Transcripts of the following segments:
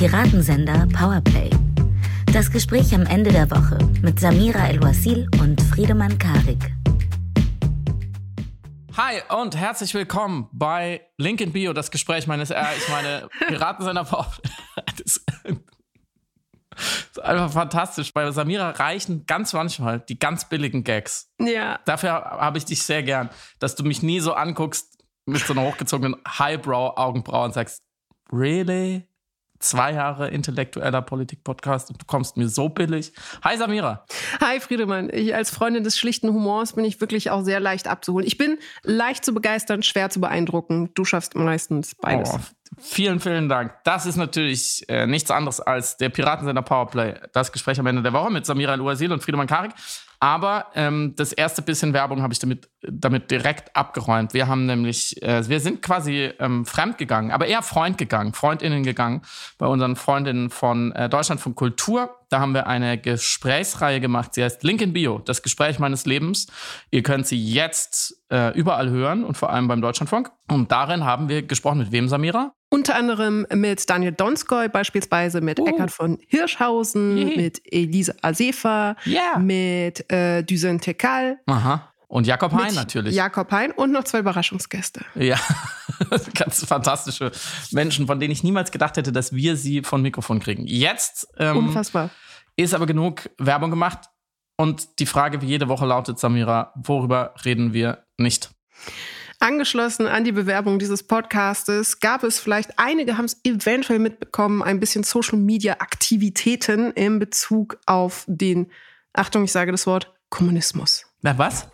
Piratensender Powerplay. Das Gespräch am Ende der Woche mit Samira El-Wasil und Friedemann Karik. Hi und herzlich willkommen bei Link in Bio, das Gespräch meines R. Ich meine, Piratensender Powerplay. Das ist einfach fantastisch. Bei Samira reichen ganz manchmal die ganz billigen Gags. Ja. Dafür habe ich dich sehr gern, dass du mich nie so anguckst mit so einer hochgezogenen Highbrow-Augenbraue und sagst, really? Zwei Jahre intellektueller Politik-Podcast und du kommst mir so billig. Hi Samira. Hi Friedemann. Ich als Freundin des schlichten Humors bin ich wirklich auch sehr leicht abzuholen. Ich bin leicht zu begeistern, schwer zu beeindrucken. Du schaffst meistens beides. Oh, vielen, vielen Dank. Das ist natürlich äh, nichts anderes als der Piratensender Powerplay. Das Gespräch am Ende der Woche mit Samira El-Uazil und Friedemann Karik. Aber ähm, das erste bisschen Werbung habe ich damit, damit direkt abgeräumt. Wir haben nämlich, äh, wir sind quasi ähm, fremd gegangen, aber eher Freund gegangen, Freundinnen gegangen bei unseren Freundinnen von äh, Deutschland von Kultur. Da haben wir eine Gesprächsreihe gemacht. Sie heißt Link in Bio, das Gespräch meines Lebens. Ihr könnt sie jetzt äh, überall hören und vor allem beim Deutschlandfunk. Und darin haben wir gesprochen mit wem, Samira? Unter anderem mit Daniel Donskoy, beispielsweise mit uh. Eckhard von Hirschhausen, yeah. mit Elise Asefa, yeah. mit äh, Düsen Tekal. Aha. Und Jakob Hein natürlich. Jakob Hein und noch zwei Überraschungsgäste. Ja, ganz fantastische Menschen, von denen ich niemals gedacht hätte, dass wir sie von Mikrofon kriegen. Jetzt ähm, Unfassbar. ist aber genug Werbung gemacht. Und die Frage wie jede Woche lautet, Samira, worüber reden wir nicht? Angeschlossen an die Bewerbung dieses Podcastes gab es vielleicht, einige haben es eventuell mitbekommen, ein bisschen Social-Media-Aktivitäten in Bezug auf den, Achtung, ich sage das Wort, Kommunismus. Na was?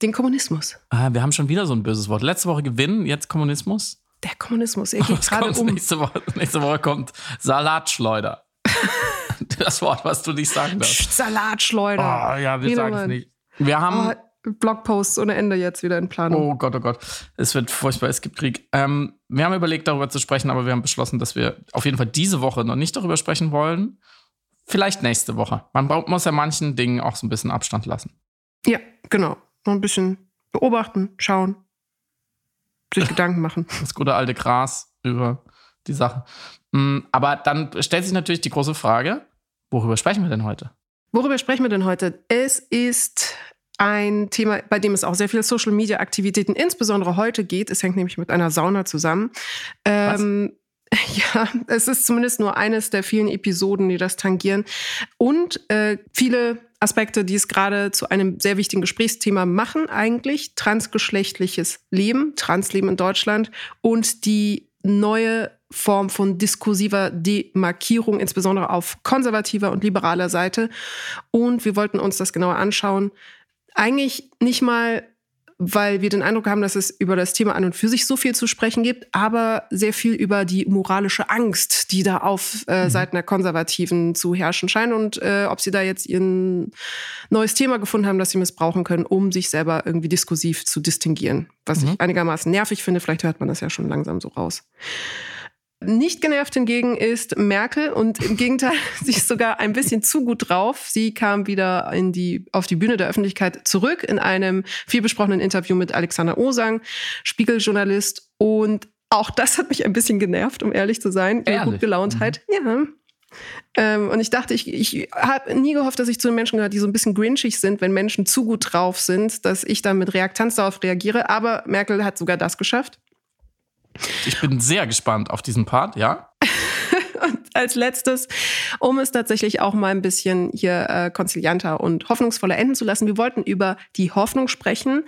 Den Kommunismus. Ah, wir haben schon wieder so ein böses Wort. Letzte Woche Gewinn, jetzt Kommunismus? Der Kommunismus, er geht gerade um. Nächste Woche, nächste Woche kommt Salatschleuder. das Wort, was du nicht sagen darfst. Salatschleuder. Oh, ja, wir sagen es nicht. Wir haben... Oh, Blogposts ohne Ende jetzt wieder in Planung. Oh Gott, oh Gott. Es wird furchtbar, es gibt Krieg. Ähm, wir haben überlegt, darüber zu sprechen, aber wir haben beschlossen, dass wir auf jeden Fall diese Woche noch nicht darüber sprechen wollen. Vielleicht nächste Woche. Man muss ja manchen Dingen auch so ein bisschen Abstand lassen. Ja, genau. Noch ein bisschen beobachten, schauen, sich Gedanken machen. Das gute alte Gras über die Sache. Mm, aber dann stellt sich natürlich die große Frage, worüber sprechen wir denn heute? Worüber sprechen wir denn heute? Es ist ein Thema, bei dem es auch sehr viele Social-Media-Aktivitäten insbesondere heute geht. Es hängt nämlich mit einer Sauna zusammen. Ähm, ja, es ist zumindest nur eines der vielen Episoden, die das tangieren. Und äh, viele Aspekte, die es gerade zu einem sehr wichtigen Gesprächsthema machen, eigentlich transgeschlechtliches Leben, Transleben in Deutschland und die neue Form von diskursiver Demarkierung, insbesondere auf konservativer und liberaler Seite. Und wir wollten uns das genauer anschauen, eigentlich nicht mal, weil wir den Eindruck haben, dass es über das Thema an und für sich so viel zu sprechen gibt, aber sehr viel über die moralische Angst, die da auf äh, mhm. Seiten der Konservativen zu herrschen scheint und äh, ob sie da jetzt ihr neues Thema gefunden haben, das sie missbrauchen können, um sich selber irgendwie diskursiv zu distinguieren. Was mhm. ich einigermaßen nervig finde, vielleicht hört man das ja schon langsam so raus. Nicht genervt hingegen ist Merkel und im Gegenteil, sie ist sogar ein bisschen zu gut drauf. Sie kam wieder in die, auf die Bühne der Öffentlichkeit zurück in einem vielbesprochenen Interview mit Alexander Osang, Spiegeljournalist. Und auch das hat mich ein bisschen genervt, um ehrlich zu sein. Ihre gut Gelauntheit. Mhm. Ja. Ähm, und ich dachte, ich, ich habe nie gehofft, dass ich zu den Menschen gehöre, die so ein bisschen grinchig sind, wenn Menschen zu gut drauf sind, dass ich dann mit Reaktanz darauf reagiere. Aber Merkel hat sogar das geschafft. Ich bin sehr gespannt auf diesen Part, ja. und als letztes, um es tatsächlich auch mal ein bisschen hier äh, konzilianter und hoffnungsvoller enden zu lassen, wir wollten über die Hoffnung sprechen,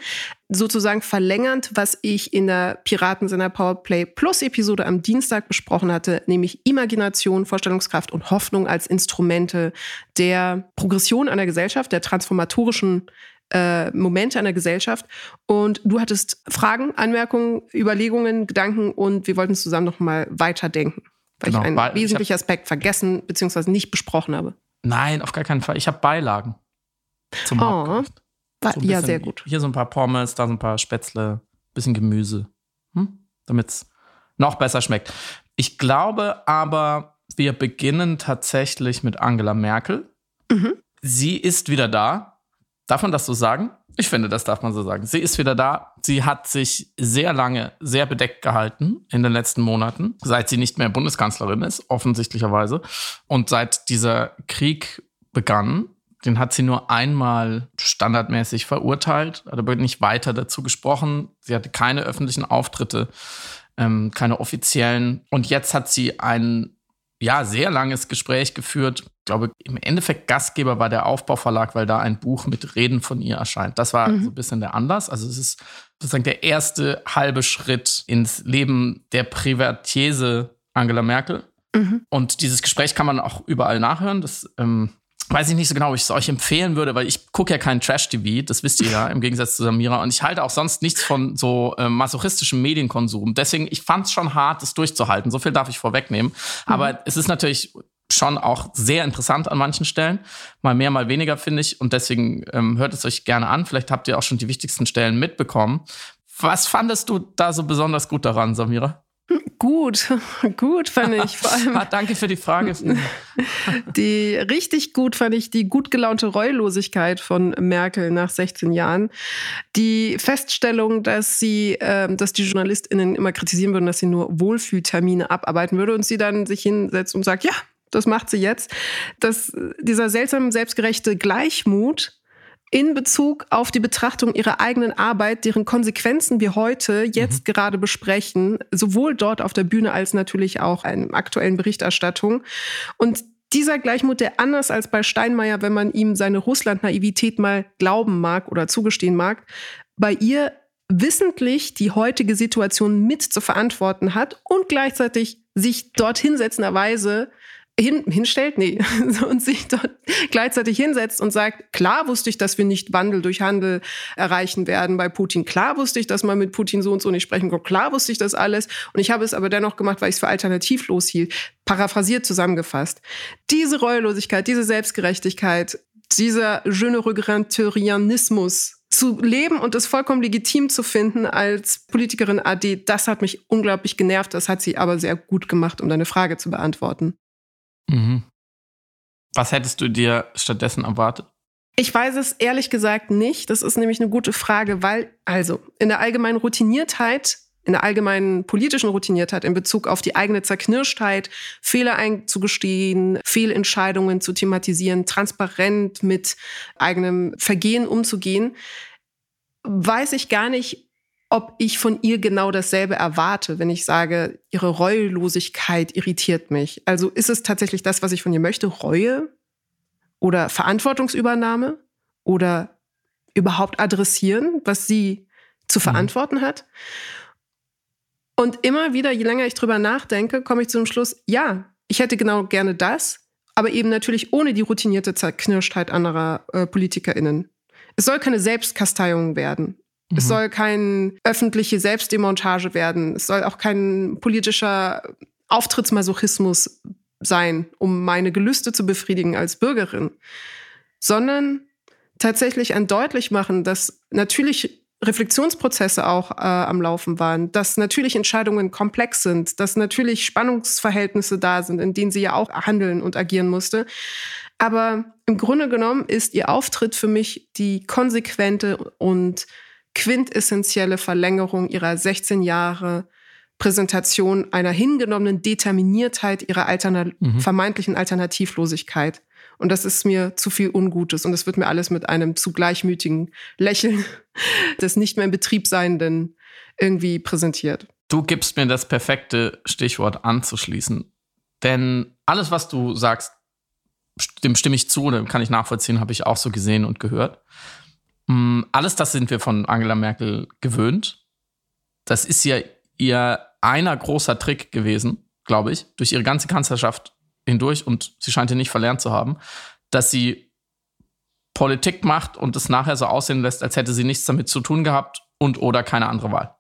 sozusagen verlängernd, was ich in der Piratensender Powerplay Plus Episode am Dienstag besprochen hatte, nämlich Imagination, Vorstellungskraft und Hoffnung als Instrumente der Progression einer Gesellschaft, der transformatorischen äh, Momente einer Gesellschaft. Und du hattest Fragen, Anmerkungen, Überlegungen, Gedanken und wir wollten zusammen noch mal weiterdenken, weil genau, ich einen wesentlichen Aspekt vergessen bzw. nicht besprochen habe. Nein, auf gar keinen Fall. Ich habe Beilagen zum oh. Hauptgericht. So ja, sehr gut. Hier so ein paar Pommes, da so ein paar Spätzle, bisschen Gemüse, hm? damit es noch besser schmeckt. Ich glaube aber, wir beginnen tatsächlich mit Angela Merkel. Mhm. Sie ist wieder da. Darf man das so sagen? Ich finde, das darf man so sagen. Sie ist wieder da. Sie hat sich sehr lange sehr bedeckt gehalten in den letzten Monaten, seit sie nicht mehr Bundeskanzlerin ist, offensichtlicherweise. Und seit dieser Krieg begann, den hat sie nur einmal standardmäßig verurteilt, hat aber nicht weiter dazu gesprochen. Sie hatte keine öffentlichen Auftritte, ähm, keine offiziellen. Und jetzt hat sie ein ja, sehr langes Gespräch geführt. Ich glaube, im Endeffekt Gastgeber war der Aufbauverlag, weil da ein Buch mit Reden von ihr erscheint. Das war mhm. so ein bisschen der Anlass. Also es ist sozusagen der erste halbe Schritt ins Leben der Privatiese Angela Merkel. Mhm. Und dieses Gespräch kann man auch überall nachhören. Das ähm, weiß ich nicht so genau, ob ich es euch empfehlen würde, weil ich gucke ja kein Trash-TV, das wisst ihr ja, im Gegensatz zu Samira. Und ich halte auch sonst nichts von so äh, masochistischem Medienkonsum. Deswegen, ich fand es schon hart, das durchzuhalten. So viel darf ich vorwegnehmen. Mhm. Aber es ist natürlich schon auch sehr interessant an manchen Stellen. Mal mehr, mal weniger, finde ich. Und deswegen ähm, hört es euch gerne an. Vielleicht habt ihr auch schon die wichtigsten Stellen mitbekommen. Was fandest du da so besonders gut daran, Samira? Gut, gut fand ich. Vor allem ah, Danke für die Frage. die richtig gut fand ich die gut gelaunte Reulosigkeit von Merkel nach 16 Jahren. Die Feststellung, dass sie, äh, dass die JournalistInnen immer kritisieren würden, dass sie nur Wohlfühltermine abarbeiten würde und sie dann sich hinsetzt und sagt, ja, das macht sie jetzt. Dass dieser seltsame, selbstgerechte Gleichmut in Bezug auf die Betrachtung ihrer eigenen Arbeit, deren Konsequenzen wir heute jetzt mhm. gerade besprechen, sowohl dort auf der Bühne als natürlich auch in aktuellen Berichterstattung. Und dieser Gleichmut, der anders als bei Steinmeier, wenn man ihm seine Russland-Naivität mal glauben mag oder zugestehen mag, bei ihr wissentlich die heutige Situation mit zu verantworten hat und gleichzeitig sich dort hinsetzenderweise hin, hinstellt, nee, und sich dort gleichzeitig hinsetzt und sagt, klar wusste ich, dass wir nicht Wandel durch Handel erreichen werden bei Putin. Klar wusste ich, dass man mit Putin so und so nicht sprechen kann. Klar wusste ich das alles. Und ich habe es aber dennoch gemacht, weil ich es für alternativlos hielt. Paraphrasiert zusammengefasst. Diese Reuelosigkeit, diese Selbstgerechtigkeit, dieser Je ne regretterianismus zu leben und es vollkommen legitim zu finden als Politikerin AD, das hat mich unglaublich genervt. Das hat sie aber sehr gut gemacht, um deine Frage zu beantworten. Mhm. Was hättest du dir stattdessen erwartet? Ich weiß es ehrlich gesagt nicht. Das ist nämlich eine gute Frage, weil, also, in der allgemeinen Routiniertheit, in der allgemeinen politischen Routiniertheit in Bezug auf die eigene Zerknirschtheit, Fehler einzugestehen, Fehlentscheidungen zu thematisieren, transparent mit eigenem Vergehen umzugehen, weiß ich gar nicht, ob ich von ihr genau dasselbe erwarte, wenn ich sage, ihre Reuelosigkeit irritiert mich. Also ist es tatsächlich das, was ich von ihr möchte, Reue oder Verantwortungsübernahme oder überhaupt adressieren, was sie zu mhm. verantworten hat? Und immer wieder, je länger ich drüber nachdenke, komme ich zum Schluss, ja, ich hätte genau gerne das, aber eben natürlich ohne die routinierte Zerknirschtheit anderer äh, PolitikerInnen. Es soll keine Selbstkasteiung werden. Es mhm. soll keine öffentliche Selbstdemontage werden. Es soll auch kein politischer Auftrittsmasochismus sein, um meine Gelüste zu befriedigen als Bürgerin, sondern tatsächlich ein deutlich machen, dass natürlich Reflexionsprozesse auch äh, am Laufen waren, dass natürlich Entscheidungen komplex sind, dass natürlich Spannungsverhältnisse da sind, in denen sie ja auch handeln und agieren musste. Aber im Grunde genommen ist ihr Auftritt für mich die konsequente und quintessentielle Verlängerung ihrer 16 Jahre Präsentation einer hingenommenen Determiniertheit ihrer Alterna mhm. vermeintlichen Alternativlosigkeit. Und das ist mir zu viel Ungutes. Und es wird mir alles mit einem zu gleichmütigen Lächeln des nicht mehr in Betrieb Seienden irgendwie präsentiert. Du gibst mir das perfekte Stichwort anzuschließen. Denn alles, was du sagst, dem stimme ich zu, dem kann ich nachvollziehen, habe ich auch so gesehen und gehört. Mm, alles das sind wir von Angela Merkel gewöhnt. Das ist ja ihr einer großer Trick gewesen, glaube ich, durch ihre ganze Kanzlerschaft hindurch und sie scheint ihn nicht verlernt zu haben, dass sie Politik macht und es nachher so aussehen lässt, als hätte sie nichts damit zu tun gehabt und oder keine andere Wahl.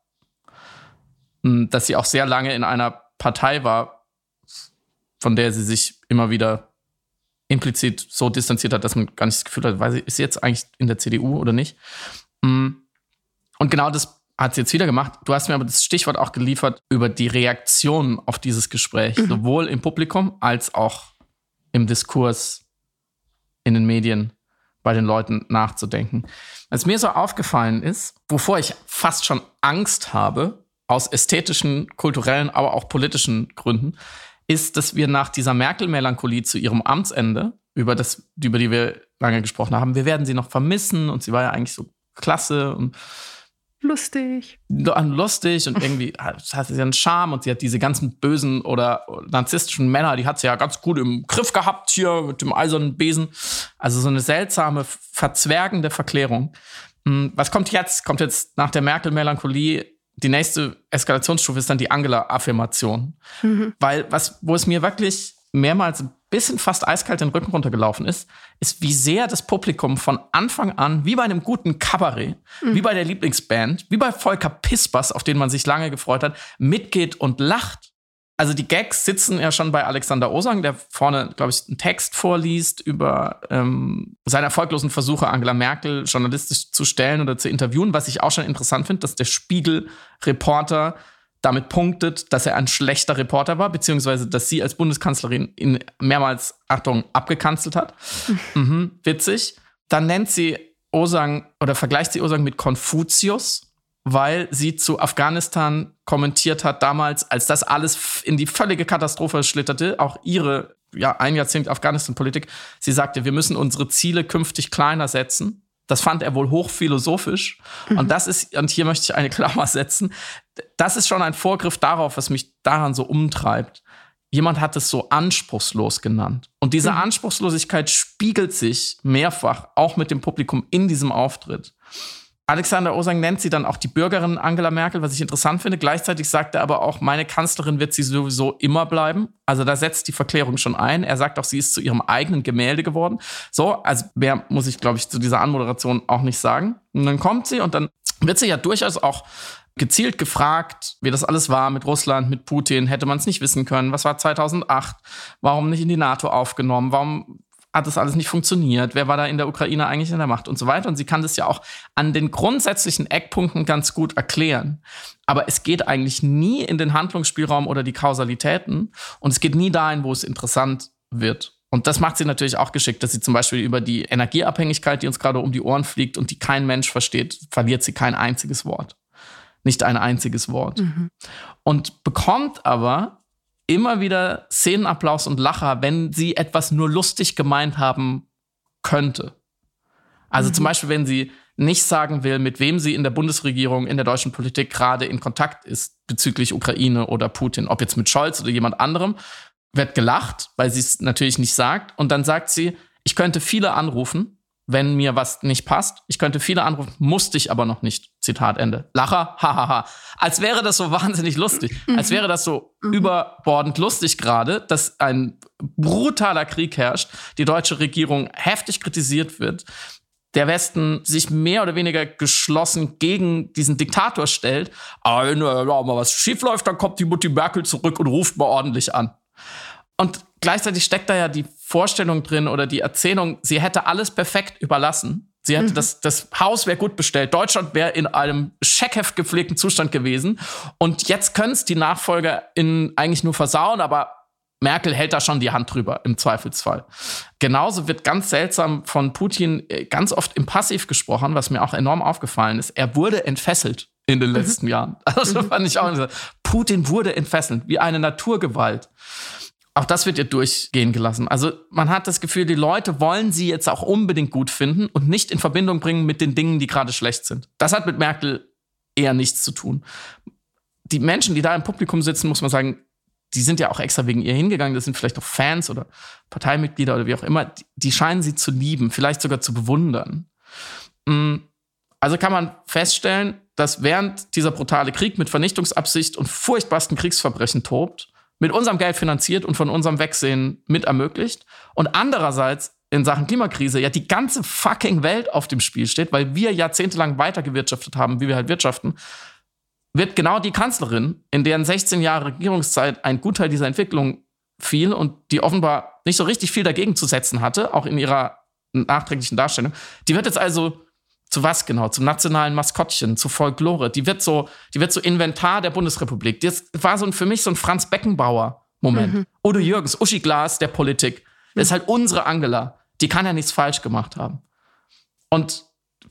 Mm, dass sie auch sehr lange in einer Partei war, von der sie sich immer wieder implizit so distanziert hat, dass man gar nicht das Gefühl hat, weiß ich, ist sie jetzt eigentlich in der CDU oder nicht. Mm. Und genau das hat sie jetzt wieder gemacht. Du hast mir aber das Stichwort auch geliefert über die Reaktion auf dieses Gespräch, mhm. sowohl im Publikum als auch im Diskurs in den Medien. bei den Leuten nachzudenken. Was mir so aufgefallen ist, wovor ich fast schon Angst habe, aus ästhetischen, kulturellen, aber auch politischen Gründen, ist, dass wir nach dieser Merkel-Melancholie zu ihrem Amtsende, über, das, über die wir lange gesprochen haben, wir werden sie noch vermissen und sie war ja eigentlich so klasse und lustig. Lustig und irgendwie hat sie einen Charme und sie hat diese ganzen bösen oder narzisstischen Männer, die hat sie ja ganz gut im Griff gehabt hier mit dem eisernen Besen. Also so eine seltsame, verzwergende Verklärung. Hm, was kommt jetzt? Kommt jetzt nach der Merkel-Melancholie die nächste Eskalationsstufe ist dann die Angela-Affirmation. Mhm. Weil was, wo es mir wirklich mehrmals ein bisschen fast eiskalt den Rücken runtergelaufen ist, ist, wie sehr das Publikum von Anfang an, wie bei einem guten Kabarett, mhm. wie bei der Lieblingsband, wie bei Volker Pispers, auf den man sich lange gefreut hat, mitgeht und lacht also die Gags sitzen ja schon bei Alexander Osang, der vorne, glaube ich, einen Text vorliest über ähm, seine erfolglosen Versuche, Angela Merkel journalistisch zu stellen oder zu interviewen, was ich auch schon interessant finde, dass der Spiegel-Reporter damit punktet, dass er ein schlechter Reporter war, beziehungsweise dass sie als Bundeskanzlerin ihn mehrmals, Achtung, abgekanzelt hat. Mhm, witzig. Dann nennt sie Osang oder vergleicht sie Osang mit Konfuzius weil sie zu Afghanistan kommentiert hat damals, als das alles in die völlige Katastrophe schlitterte, auch ihre ja, ein Jahrzehnt Afghanistan-Politik. Sie sagte, wir müssen unsere Ziele künftig kleiner setzen. Das fand er wohl hochphilosophisch. Mhm. Und das ist, und hier möchte ich eine Klammer setzen, das ist schon ein Vorgriff darauf, was mich daran so umtreibt. Jemand hat es so anspruchslos genannt. Und diese mhm. Anspruchslosigkeit spiegelt sich mehrfach auch mit dem Publikum in diesem Auftritt. Alexander Osang nennt sie dann auch die Bürgerin Angela Merkel, was ich interessant finde. Gleichzeitig sagt er aber auch, meine Kanzlerin wird sie sowieso immer bleiben. Also da setzt die Verklärung schon ein. Er sagt auch, sie ist zu ihrem eigenen Gemälde geworden. So, also mehr muss ich, glaube ich, zu dieser Anmoderation auch nicht sagen. Und dann kommt sie und dann wird sie ja durchaus auch gezielt gefragt, wie das alles war mit Russland, mit Putin. Hätte man es nicht wissen können. Was war 2008? Warum nicht in die NATO aufgenommen? Warum hat das alles nicht funktioniert? Wer war da in der Ukraine eigentlich in der Macht und so weiter? Und sie kann das ja auch an den grundsätzlichen Eckpunkten ganz gut erklären. Aber es geht eigentlich nie in den Handlungsspielraum oder die Kausalitäten und es geht nie dahin, wo es interessant wird. Und das macht sie natürlich auch geschickt, dass sie zum Beispiel über die Energieabhängigkeit, die uns gerade um die Ohren fliegt und die kein Mensch versteht, verliert sie kein einziges Wort. Nicht ein einziges Wort. Mhm. Und bekommt aber immer wieder Szenenapplaus und Lacher, wenn sie etwas nur lustig gemeint haben könnte. Also mhm. zum Beispiel, wenn sie nicht sagen will, mit wem sie in der Bundesregierung, in der deutschen Politik gerade in Kontakt ist bezüglich Ukraine oder Putin, ob jetzt mit Scholz oder jemand anderem, wird gelacht, weil sie es natürlich nicht sagt. Und dann sagt sie, ich könnte viele anrufen, wenn mir was nicht passt. Ich könnte viele anrufen, musste ich aber noch nicht. Zitat Ende. Lacher, hahaha. Als wäre das so wahnsinnig lustig. Mhm. Als wäre das so mhm. überbordend lustig gerade, dass ein brutaler Krieg herrscht, die deutsche Regierung heftig kritisiert wird, der Westen sich mehr oder weniger geschlossen gegen diesen Diktator stellt. Aber wenn mal was schiefläuft, dann kommt die Mutti Merkel zurück und ruft mal ordentlich an. Und gleichzeitig steckt da ja die Vorstellung drin oder die Erzählung, sie hätte alles perfekt überlassen. Sie hätte mhm. das, das Haus wäre gut bestellt. Deutschland wäre in einem scheckheft gepflegten Zustand gewesen. Und jetzt können es die Nachfolger in eigentlich nur versauen, aber Merkel hält da schon die Hand drüber im Zweifelsfall. Genauso wird ganz seltsam von Putin äh, ganz oft im Passiv gesprochen, was mir auch enorm aufgefallen ist. Er wurde entfesselt in den mhm. letzten mhm. Jahren. Also fand ich auch. Putin wurde entfesselt, wie eine Naturgewalt. Auch das wird ihr durchgehen gelassen. Also man hat das Gefühl, die Leute wollen sie jetzt auch unbedingt gut finden und nicht in Verbindung bringen mit den Dingen, die gerade schlecht sind. Das hat mit Merkel eher nichts zu tun. Die Menschen, die da im Publikum sitzen, muss man sagen, die sind ja auch extra wegen ihr hingegangen. Das sind vielleicht auch Fans oder Parteimitglieder oder wie auch immer. Die scheinen sie zu lieben, vielleicht sogar zu bewundern. Mm, also kann man feststellen, dass während dieser brutale Krieg mit Vernichtungsabsicht und furchtbarsten Kriegsverbrechen tobt, mit unserem Geld finanziert und von unserem Wegsehen mit ermöglicht. Und andererseits in Sachen Klimakrise ja die ganze fucking Welt auf dem Spiel steht, weil wir jahrzehntelang weitergewirtschaftet haben, wie wir halt wirtschaften, wird genau die Kanzlerin, in deren 16 Jahre Regierungszeit ein Gutteil dieser Entwicklung fiel und die offenbar nicht so richtig viel dagegen zu setzen hatte, auch in ihrer nachträglichen Darstellung, die wird jetzt also zu was genau? Zum nationalen Maskottchen, zu Folklore. Die wird so, die wird so Inventar der Bundesrepublik. Das war so ein, für mich so ein Franz Beckenbauer-Moment. Mhm. Udo Jürgens, Uschi Glas der Politik. Das ist halt unsere Angela. Die kann ja nichts falsch gemacht haben. Und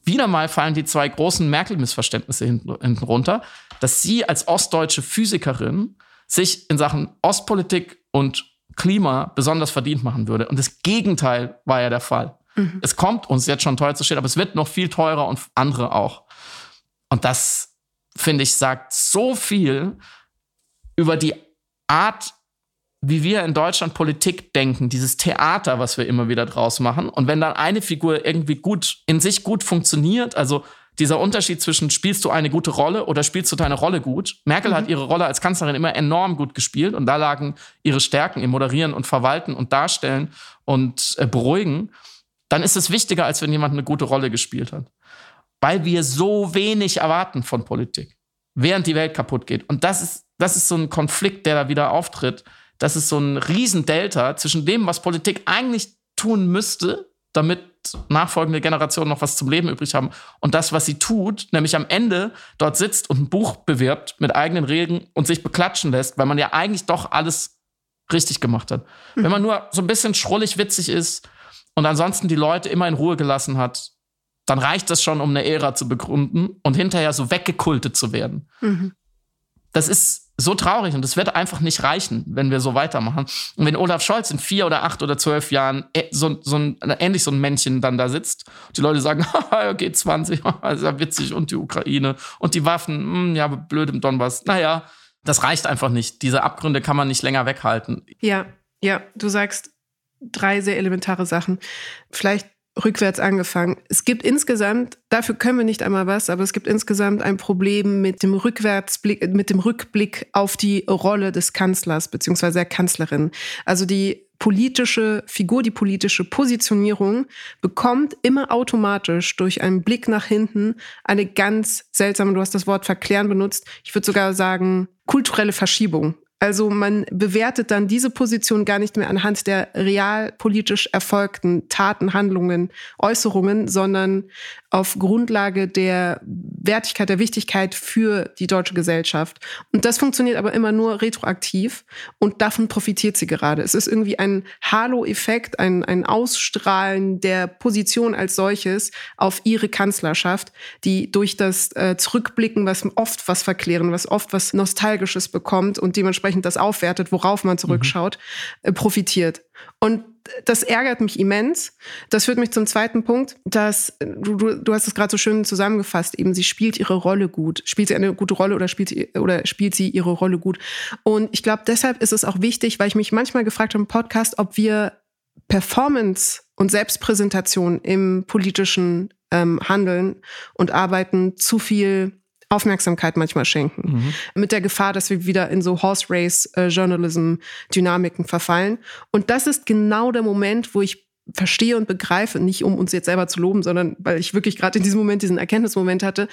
wieder mal fallen die zwei großen Merkel-Missverständnisse hinten, hinten runter, dass sie als ostdeutsche Physikerin sich in Sachen Ostpolitik und Klima besonders verdient machen würde. Und das Gegenteil war ja der Fall. Mhm. Es kommt uns jetzt schon teuer zu stehen, aber es wird noch viel teurer und andere auch. Und das, finde ich, sagt so viel über die Art, wie wir in Deutschland Politik denken, dieses Theater, was wir immer wieder draus machen. Und wenn dann eine Figur irgendwie gut, in sich gut funktioniert, also dieser Unterschied zwischen spielst du eine gute Rolle oder spielst du deine Rolle gut. Merkel mhm. hat ihre Rolle als Kanzlerin immer enorm gut gespielt und da lagen ihre Stärken im Moderieren und Verwalten und Darstellen und äh, Beruhigen. Dann ist es wichtiger, als wenn jemand eine gute Rolle gespielt hat. Weil wir so wenig erwarten von Politik, während die Welt kaputt geht. Und das ist, das ist so ein Konflikt, der da wieder auftritt das ist so ein Riesendelta zwischen dem, was Politik eigentlich tun müsste, damit nachfolgende Generationen noch was zum Leben übrig haben und das, was sie tut, nämlich am Ende dort sitzt und ein Buch bewirbt mit eigenen Regeln und sich beklatschen lässt, weil man ja eigentlich doch alles richtig gemacht hat. Wenn man nur so ein bisschen schrullig witzig ist und ansonsten die Leute immer in Ruhe gelassen hat, dann reicht das schon, um eine Ära zu begründen und hinterher so weggekultet zu werden. Mhm. Das ist so traurig und es wird einfach nicht reichen, wenn wir so weitermachen. Und wenn Olaf Scholz in vier oder acht oder zwölf Jahren äh, so, so ein, ähnlich so ein Männchen dann da sitzt, die Leute sagen, okay, 20, ist ja witzig und die Ukraine und die Waffen, mh, hm, ja, blöd im Donbass. Naja, das reicht einfach nicht. Diese Abgründe kann man nicht länger weghalten. Ja, ja, du sagst drei sehr elementare Sachen. Vielleicht rückwärts angefangen. Es gibt insgesamt, dafür können wir nicht einmal was, aber es gibt insgesamt ein Problem mit dem Rückwärtsblick, mit dem Rückblick auf die Rolle des Kanzlers bzw. der Kanzlerin. Also die politische Figur, die politische Positionierung bekommt immer automatisch durch einen Blick nach hinten eine ganz seltsame, du hast das Wort verklären benutzt, ich würde sogar sagen, kulturelle Verschiebung. Also man bewertet dann diese Position gar nicht mehr anhand der realpolitisch erfolgten Taten, Handlungen, Äußerungen, sondern auf Grundlage der Wertigkeit, der Wichtigkeit für die deutsche Gesellschaft. Und das funktioniert aber immer nur retroaktiv und davon profitiert sie gerade. Es ist irgendwie ein Halo-Effekt, ein, ein Ausstrahlen der Position als solches auf ihre Kanzlerschaft, die durch das äh, Zurückblicken, was oft was verklären, was oft was Nostalgisches bekommt und dementsprechend das aufwertet, worauf man zurückschaut, mhm. äh, profitiert. Und das ärgert mich immens. Das führt mich zum zweiten Punkt, dass du, du, du hast es gerade so schön zusammengefasst, eben sie spielt ihre Rolle gut. Spielt sie eine gute Rolle oder spielt sie, oder spielt sie ihre Rolle gut? Und ich glaube, deshalb ist es auch wichtig, weil ich mich manchmal gefragt habe im Podcast, ob wir Performance und Selbstpräsentation im politischen ähm, Handeln und Arbeiten zu viel Aufmerksamkeit manchmal schenken. Mhm. Mit der Gefahr, dass wir wieder in so Horse Race äh, Journalism Dynamiken verfallen. Und das ist genau der Moment, wo ich verstehe und begreife, nicht um uns jetzt selber zu loben, sondern weil ich wirklich gerade in diesem Moment diesen Erkenntnismoment hatte,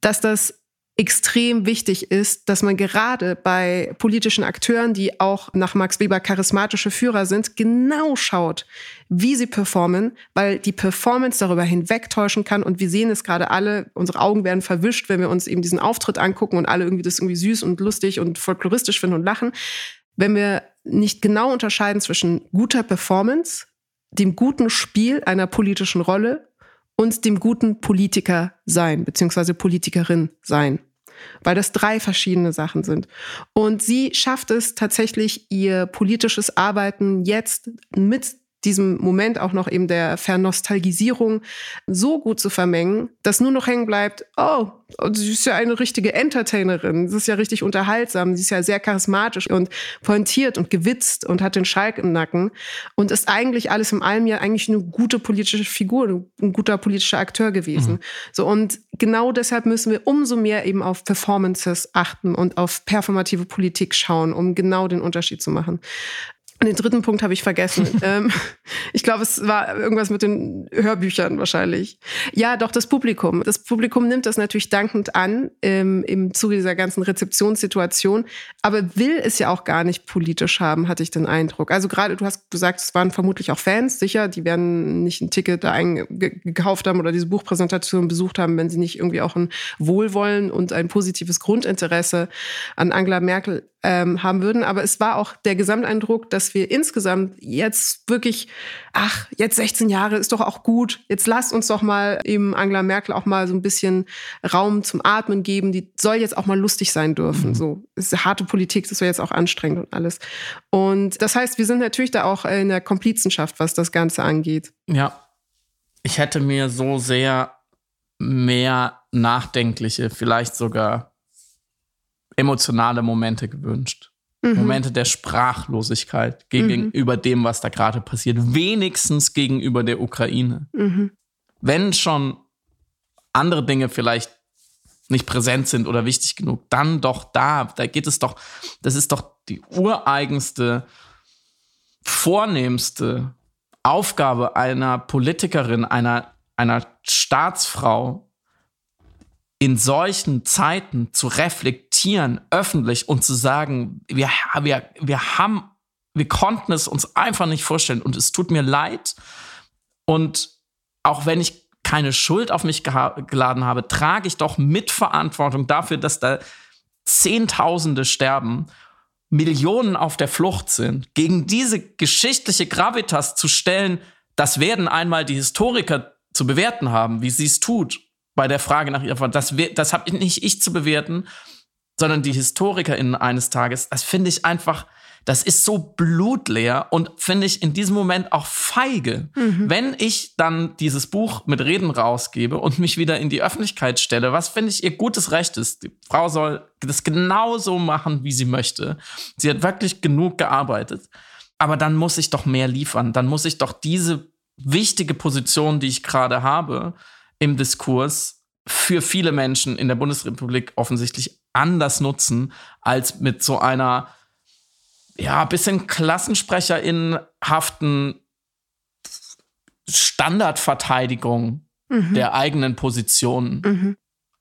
dass das extrem wichtig ist, dass man gerade bei politischen Akteuren, die auch nach Max Weber charismatische Führer sind, genau schaut, wie sie performen, weil die Performance darüber hinwegtäuschen kann. Und wir sehen es gerade alle, unsere Augen werden verwischt, wenn wir uns eben diesen Auftritt angucken und alle irgendwie das irgendwie süß und lustig und folkloristisch finden und lachen. Wenn wir nicht genau unterscheiden zwischen guter Performance, dem guten Spiel einer politischen Rolle und dem guten Politiker sein, beziehungsweise Politikerin sein. Weil das drei verschiedene Sachen sind. Und sie schafft es tatsächlich, ihr politisches Arbeiten jetzt mit diesem Moment auch noch eben der Vernostalgisierung so gut zu vermengen, dass nur noch hängen bleibt, oh, sie ist ja eine richtige Entertainerin, sie ist ja richtig unterhaltsam, sie ist ja sehr charismatisch und pointiert und gewitzt und hat den Schalk im Nacken und ist eigentlich alles im allem ja eigentlich eine gute politische Figur, ein guter politischer Akteur gewesen. Mhm. So und genau deshalb müssen wir umso mehr eben auf Performances achten und auf performative Politik schauen, um genau den Unterschied zu machen. Den dritten Punkt habe ich vergessen. ähm, ich glaube, es war irgendwas mit den Hörbüchern wahrscheinlich. Ja, doch das Publikum. Das Publikum nimmt das natürlich dankend an ähm, im Zuge dieser ganzen Rezeptionssituation, aber will es ja auch gar nicht politisch haben, hatte ich den Eindruck. Also gerade, du hast gesagt, es waren vermutlich auch Fans, sicher, die werden nicht ein Ticket da eingekauft haben oder diese Buchpräsentation besucht haben, wenn sie nicht irgendwie auch ein Wohlwollen und ein positives Grundinteresse an Angela Merkel ähm, haben würden. Aber es war auch der Gesamteindruck, dass dass wir insgesamt jetzt wirklich, ach, jetzt 16 Jahre ist doch auch gut. Jetzt lasst uns doch mal eben Angela Merkel auch mal so ein bisschen Raum zum Atmen geben. Die soll jetzt auch mal lustig sein dürfen. Mhm. So, es ist harte Politik, das soll jetzt auch anstrengend und alles. Und das heißt, wir sind natürlich da auch in der Komplizenschaft, was das Ganze angeht. Ja. Ich hätte mir so sehr mehr nachdenkliche, vielleicht sogar emotionale Momente gewünscht. Mhm. Momente der Sprachlosigkeit gegenüber mhm. dem, was da gerade passiert. Wenigstens gegenüber der Ukraine. Mhm. Wenn schon andere Dinge vielleicht nicht präsent sind oder wichtig genug, dann doch da. Da geht es doch, das ist doch die ureigenste, vornehmste Aufgabe einer Politikerin, einer, einer Staatsfrau, in solchen Zeiten zu reflektieren, öffentlich und zu sagen, wir, wir, wir haben, wir konnten es uns einfach nicht vorstellen und es tut mir leid. Und auch wenn ich keine Schuld auf mich geladen habe, trage ich doch Mitverantwortung dafür, dass da Zehntausende sterben, Millionen auf der Flucht sind. Gegen diese geschichtliche Gravitas zu stellen, das werden einmal die Historiker zu bewerten haben, wie sie es tut bei der Frage nach ihrer Frau. Das, das habe nicht ich zu bewerten, sondern die HistorikerInnen eines Tages. Das finde ich einfach, das ist so blutleer und finde ich in diesem Moment auch feige. Mhm. Wenn ich dann dieses Buch mit Reden rausgebe und mich wieder in die Öffentlichkeit stelle, was finde ich ihr gutes Recht ist. Die Frau soll das genauso machen, wie sie möchte. Sie hat wirklich genug gearbeitet. Aber dann muss ich doch mehr liefern. Dann muss ich doch diese wichtige Position, die ich gerade habe, im Diskurs für viele Menschen in der Bundesrepublik offensichtlich anders nutzen als mit so einer ja bisschen Klassensprecherinnenhaften Standardverteidigung mhm. der eigenen Positionen. Mhm.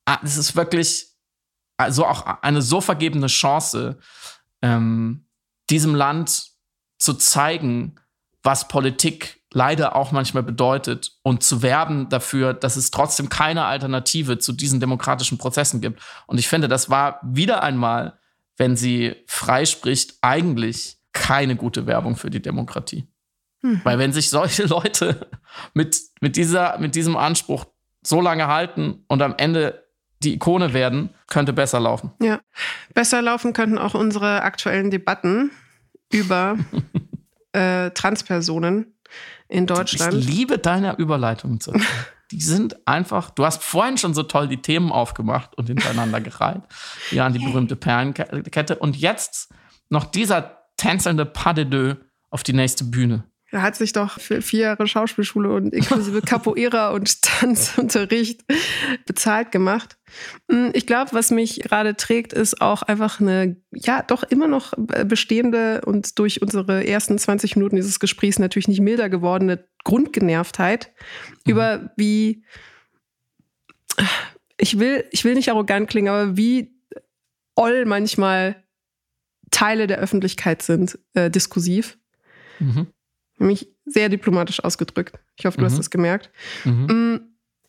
Ah, es ist wirklich also auch eine so vergebene Chance, ähm, diesem Land zu zeigen, was Politik leider auch manchmal bedeutet und zu werben dafür, dass es trotzdem keine Alternative zu diesen demokratischen Prozessen gibt. Und ich finde, das war wieder einmal, wenn sie freispricht, eigentlich keine gute Werbung für die Demokratie. Mhm. Weil wenn sich solche Leute mit, mit, dieser, mit diesem Anspruch so lange halten und am Ende die Ikone werden, könnte besser laufen. Ja, besser laufen könnten auch unsere aktuellen Debatten über äh, Transpersonen in Deutschland. Ich liebe deine Überleitungen zu. Die sind einfach, du hast vorhin schon so toll die Themen aufgemacht und hintereinander gereiht. Ja, an die berühmte Perlenkette. Und jetzt noch dieser tänzelnde Pas de deux auf die nächste Bühne. Er hat sich doch für vier Jahre Schauspielschule und inklusive Capoeira und Tanzunterricht bezahlt gemacht. Hm, ich glaube, was mich gerade trägt, ist auch einfach eine, ja, doch immer noch bestehende und durch unsere ersten 20 Minuten dieses Gesprächs natürlich nicht milder gewordene Grundgenervtheit mhm. über wie, ich will, ich will nicht arrogant klingen, aber wie oll manchmal Teile der Öffentlichkeit sind, äh, diskursiv. Mhm nämlich sehr diplomatisch ausgedrückt. Ich hoffe, du mhm. hast das gemerkt. Mhm. Mm,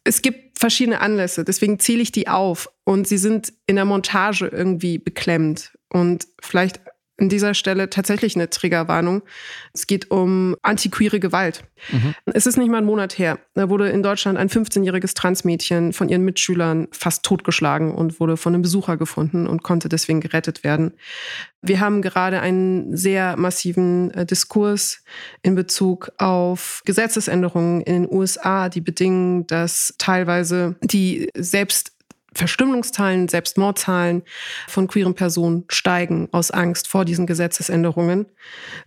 es gibt verschiedene Anlässe, deswegen zähle ich die auf. Und sie sind in der Montage irgendwie beklemmt. Und vielleicht an dieser Stelle tatsächlich eine Triggerwarnung. Es geht um antiqueere Gewalt. Mhm. Es ist nicht mal ein Monat her. Da wurde in Deutschland ein 15-jähriges Transmädchen von ihren Mitschülern fast totgeschlagen und wurde von einem Besucher gefunden und konnte deswegen gerettet werden. Wir haben gerade einen sehr massiven äh, Diskurs in Bezug auf Gesetzesänderungen in den USA, die bedingen, dass teilweise die selbst Verstümmelungszahlen, Selbstmordzahlen von queeren Personen steigen aus Angst vor diesen Gesetzesänderungen.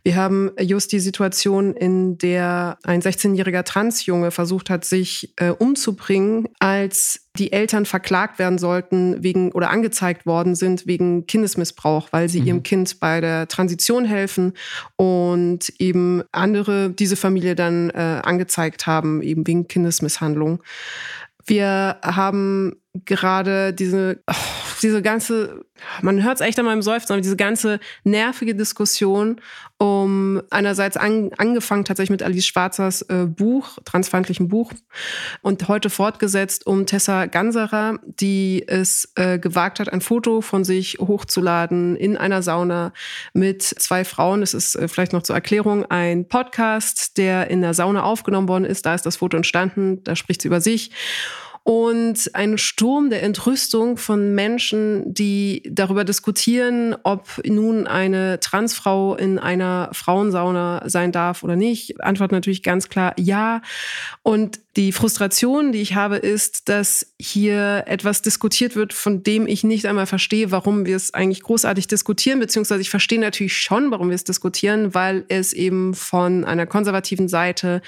Wir haben just die Situation, in der ein 16-jähriger Transjunge versucht hat, sich äh, umzubringen, als die Eltern verklagt werden sollten wegen oder angezeigt worden sind wegen Kindesmissbrauch, weil sie mhm. ihrem Kind bei der Transition helfen und eben andere diese Familie dann äh, angezeigt haben, eben wegen Kindesmisshandlung. Wir haben gerade diese, oh, diese ganze, man hört es echt an meinem Seufzen, aber diese ganze nervige Diskussion um einerseits an, angefangen tatsächlich mit Alice Schwarzers äh, Buch, transfeindlichen Buch, und heute fortgesetzt um Tessa Ganserer, die es äh, gewagt hat, ein Foto von sich hochzuladen in einer Sauna mit zwei Frauen. Es ist äh, vielleicht noch zur Erklärung ein Podcast, der in der Sauna aufgenommen worden ist. Da ist das Foto entstanden, da spricht sie über sich und ein Sturm der Entrüstung von Menschen, die darüber diskutieren, ob nun eine Transfrau in einer Frauensauna sein darf oder nicht. Antwort natürlich ganz klar ja. Und die Frustration, die ich habe, ist, dass hier etwas diskutiert wird, von dem ich nicht einmal verstehe, warum wir es eigentlich großartig diskutieren, beziehungsweise ich verstehe natürlich schon, warum wir es diskutieren, weil es eben von einer konservativen Seite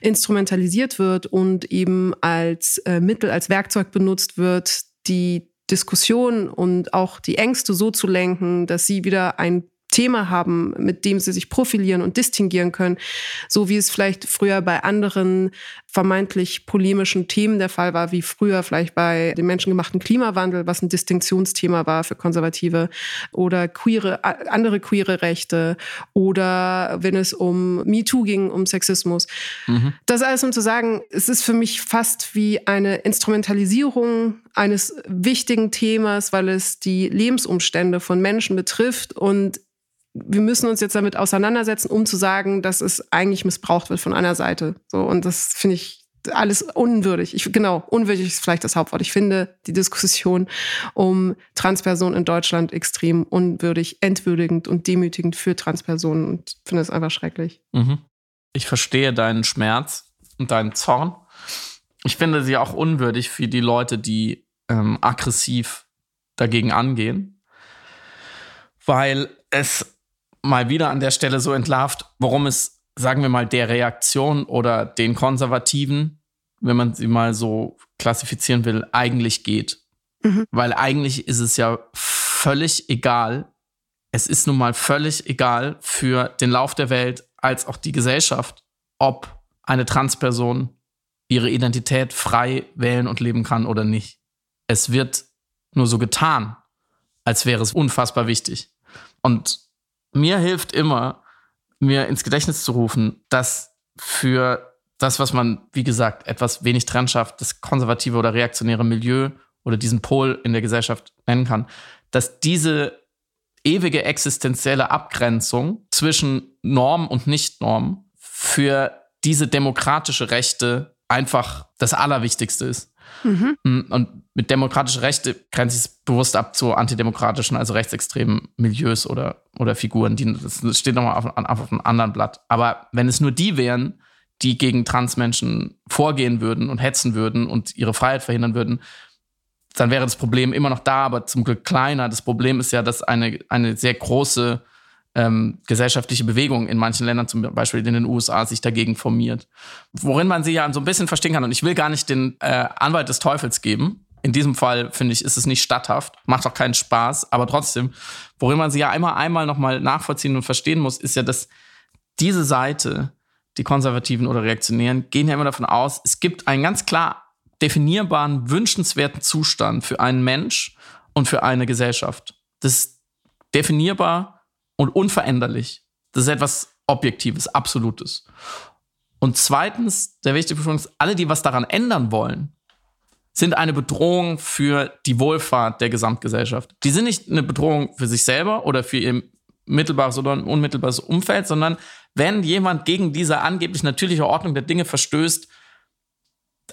instrumentalisiert wird und eben als äh, Mittel, als Werkzeug benutzt wird, die Diskussion und auch die Ängste so zu lenken, dass sie wieder ein Thema haben, mit dem sie sich profilieren und distinguieren können, so wie es vielleicht früher bei anderen vermeintlich polemischen Themen der Fall war, wie früher vielleicht bei dem menschengemachten Klimawandel, was ein Distinktionsthema war für Konservative, oder queere, andere queere Rechte, oder wenn es um MeToo ging, um Sexismus. Mhm. Das alles, um zu sagen, es ist für mich fast wie eine Instrumentalisierung eines wichtigen Themas, weil es die Lebensumstände von Menschen betrifft und wir müssen uns jetzt damit auseinandersetzen, um zu sagen, dass es eigentlich missbraucht wird von einer Seite. So, und das finde ich alles unwürdig. Ich, genau, unwürdig ist vielleicht das Hauptwort. Ich finde die Diskussion um Transpersonen in Deutschland extrem unwürdig, entwürdigend und demütigend für Transpersonen und finde es einfach schrecklich. Mhm. Ich verstehe deinen Schmerz und deinen Zorn. Ich finde sie auch unwürdig für die Leute, die ähm, aggressiv dagegen angehen, weil es mal wieder an der Stelle so entlarvt, worum es, sagen wir mal, der Reaktion oder den Konservativen, wenn man sie mal so klassifizieren will, eigentlich geht. Mhm. Weil eigentlich ist es ja völlig egal, es ist nun mal völlig egal für den Lauf der Welt als auch die Gesellschaft, ob eine Transperson ihre Identität frei wählen und leben kann oder nicht. Es wird nur so getan, als wäre es unfassbar wichtig. Und mir hilft immer, mir ins Gedächtnis zu rufen, dass für das, was man, wie gesagt, etwas wenig Trennschafft, das konservative oder reaktionäre Milieu oder diesen Pol in der Gesellschaft nennen kann, dass diese ewige existenzielle Abgrenzung zwischen Norm und Nicht-Norm für diese demokratische Rechte einfach das Allerwichtigste ist. Mhm. Mm, und mit demokratische Rechte grenze ich es bewusst ab zu antidemokratischen, also rechtsextremen Milieus oder, oder Figuren. Die, das steht nochmal auf, auf einem anderen Blatt. Aber wenn es nur die wären, die gegen Transmenschen vorgehen würden und hetzen würden und ihre Freiheit verhindern würden, dann wäre das Problem immer noch da, aber zum Glück kleiner. Das Problem ist ja, dass eine, eine sehr große ähm, gesellschaftliche Bewegung in manchen Ländern, zum Beispiel in den USA, sich dagegen formiert. Worin man sie ja so ein bisschen verstehen kann. Und ich will gar nicht den äh, Anwalt des Teufels geben. In diesem Fall, finde ich, ist es nicht statthaft, macht auch keinen Spaß, aber trotzdem, worin man sie ja einmal, einmal nochmal nachvollziehen und verstehen muss, ist ja, dass diese Seite, die Konservativen oder Reaktionären, gehen ja immer davon aus, es gibt einen ganz klar definierbaren, wünschenswerten Zustand für einen Mensch und für eine Gesellschaft. Das ist definierbar und unveränderlich. Das ist etwas Objektives, Absolutes. Und zweitens, der wichtige Punkt ist, alle, die was daran ändern wollen, sind eine Bedrohung für die Wohlfahrt der Gesamtgesellschaft. Die sind nicht eine Bedrohung für sich selber oder für ihr mittelbares oder unmittelbares Umfeld, sondern wenn jemand gegen diese angeblich natürliche Ordnung der Dinge verstößt,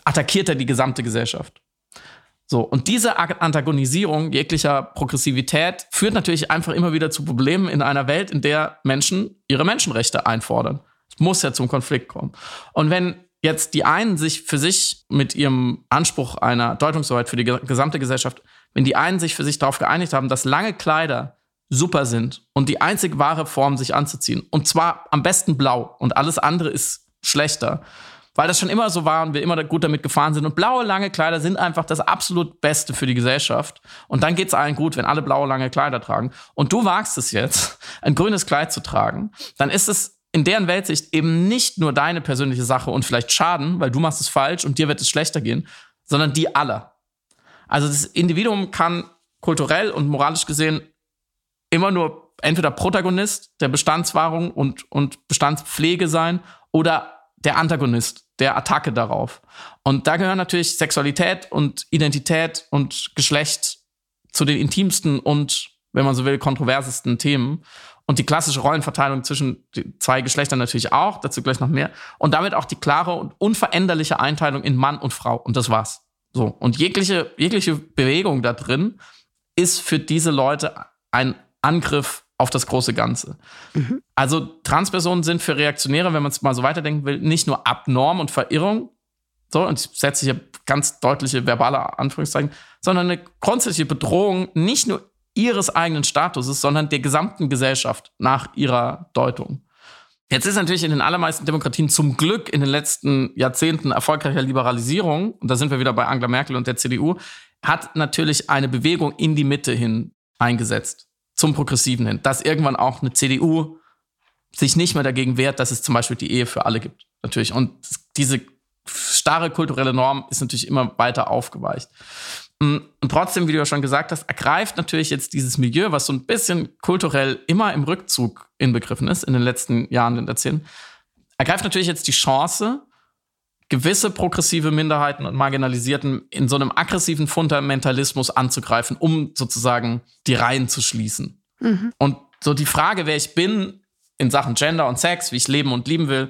attackiert er die gesamte Gesellschaft. So, und diese Antagonisierung jeglicher Progressivität führt natürlich einfach immer wieder zu Problemen in einer Welt, in der Menschen ihre Menschenrechte einfordern. Es muss ja zum Konflikt kommen. Und wenn jetzt die einen sich für sich mit ihrem Anspruch einer Deutungshoheit für die gesamte Gesellschaft, wenn die einen sich für sich darauf geeinigt haben, dass lange Kleider super sind und die einzig wahre Form, sich anzuziehen, und zwar am besten blau und alles andere ist schlechter, weil das schon immer so war und wir immer gut damit gefahren sind. Und blaue lange Kleider sind einfach das absolut Beste für die Gesellschaft. Und dann geht es allen gut, wenn alle blaue lange Kleider tragen. Und du wagst es jetzt, ein grünes Kleid zu tragen, dann ist es in deren Weltsicht eben nicht nur deine persönliche Sache und vielleicht Schaden, weil du machst es falsch und dir wird es schlechter gehen, sondern die aller. Also das Individuum kann kulturell und moralisch gesehen immer nur entweder Protagonist der Bestandswahrung und, und Bestandspflege sein oder der Antagonist, der Attacke darauf. Und da gehören natürlich Sexualität und Identität und Geschlecht zu den intimsten und, wenn man so will, kontroversesten Themen. Und die klassische Rollenverteilung zwischen zwei Geschlechtern natürlich auch, dazu gleich noch mehr. Und damit auch die klare und unveränderliche Einteilung in Mann und Frau. Und das war's. So. Und jegliche, jegliche Bewegung da drin ist für diese Leute ein Angriff auf das große Ganze. Mhm. Also Transpersonen sind für Reaktionäre, wenn man es mal so weiterdenken will, nicht nur Abnorm und Verirrung, so, und ich setze hier ganz deutliche verbale Anführungszeichen, sondern eine grundsätzliche Bedrohung nicht nur ihres eigenen Statuses, sondern der gesamten Gesellschaft nach ihrer Deutung. Jetzt ist natürlich in den allermeisten Demokratien zum Glück in den letzten Jahrzehnten erfolgreicher Liberalisierung, und da sind wir wieder bei Angela Merkel und der CDU, hat natürlich eine Bewegung in die Mitte hin eingesetzt, zum Progressiven hin, dass irgendwann auch eine CDU sich nicht mehr dagegen wehrt, dass es zum Beispiel die Ehe für alle gibt. Natürlich. Und diese starre kulturelle Norm ist natürlich immer weiter aufgeweicht. Mm, und trotzdem, wie du ja schon gesagt hast, ergreift natürlich jetzt dieses Milieu, was so ein bisschen kulturell immer im Rückzug inbegriffen ist in den letzten Jahren und Jahrzehnten, ergreift natürlich jetzt die Chance, gewisse progressive Minderheiten und Marginalisierten in so einem aggressiven Fundamentalismus anzugreifen, um sozusagen die Reihen zu schließen. Mhm. Und so die Frage, wer ich bin in Sachen Gender und Sex, wie ich leben und lieben will,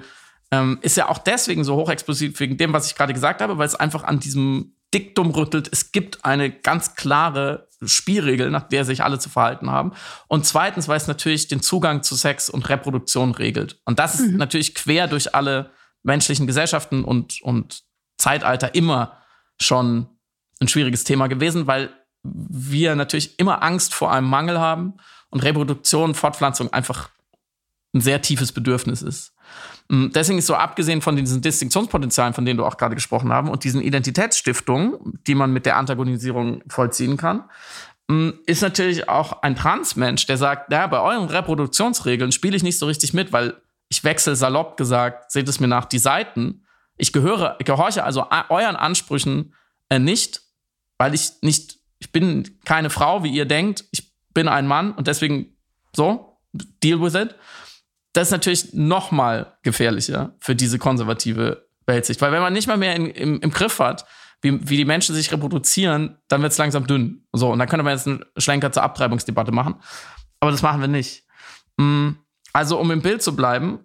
ähm, ist ja auch deswegen so hochexplosiv wegen dem, was ich gerade gesagt habe, weil es einfach an diesem Diktum rüttelt. Es gibt eine ganz klare Spielregel, nach der sich alle zu verhalten haben. Und zweitens, weil es natürlich den Zugang zu Sex und Reproduktion regelt. Und das ist mhm. natürlich quer durch alle menschlichen Gesellschaften und, und Zeitalter immer schon ein schwieriges Thema gewesen, weil wir natürlich immer Angst vor einem Mangel haben und Reproduktion, Fortpflanzung einfach ein sehr tiefes Bedürfnis ist. Mm, deswegen ist so abgesehen von diesen Distinktionspotenzialen, von denen du auch gerade gesprochen haben, und diesen Identitätsstiftungen, die man mit der Antagonisierung vollziehen kann, mm, ist natürlich auch ein Transmensch, der sagt, ja, bei euren Reproduktionsregeln spiele ich nicht so richtig mit, weil ich wechsle salopp gesagt, seht es mir nach, die Seiten. Ich gehöre, gehorche also euren Ansprüchen äh, nicht, weil ich nicht, ich bin keine Frau, wie ihr denkt, ich bin ein Mann und deswegen so, deal with it das ist natürlich noch mal gefährlicher für diese konservative Weltsicht. Weil wenn man nicht mal mehr in, im, im Griff hat, wie, wie die Menschen sich reproduzieren, dann wird es langsam dünn. So, und dann könnte man jetzt einen Schlenker zur Abtreibungsdebatte machen. Aber das machen wir nicht. Mm, also, um im Bild zu bleiben,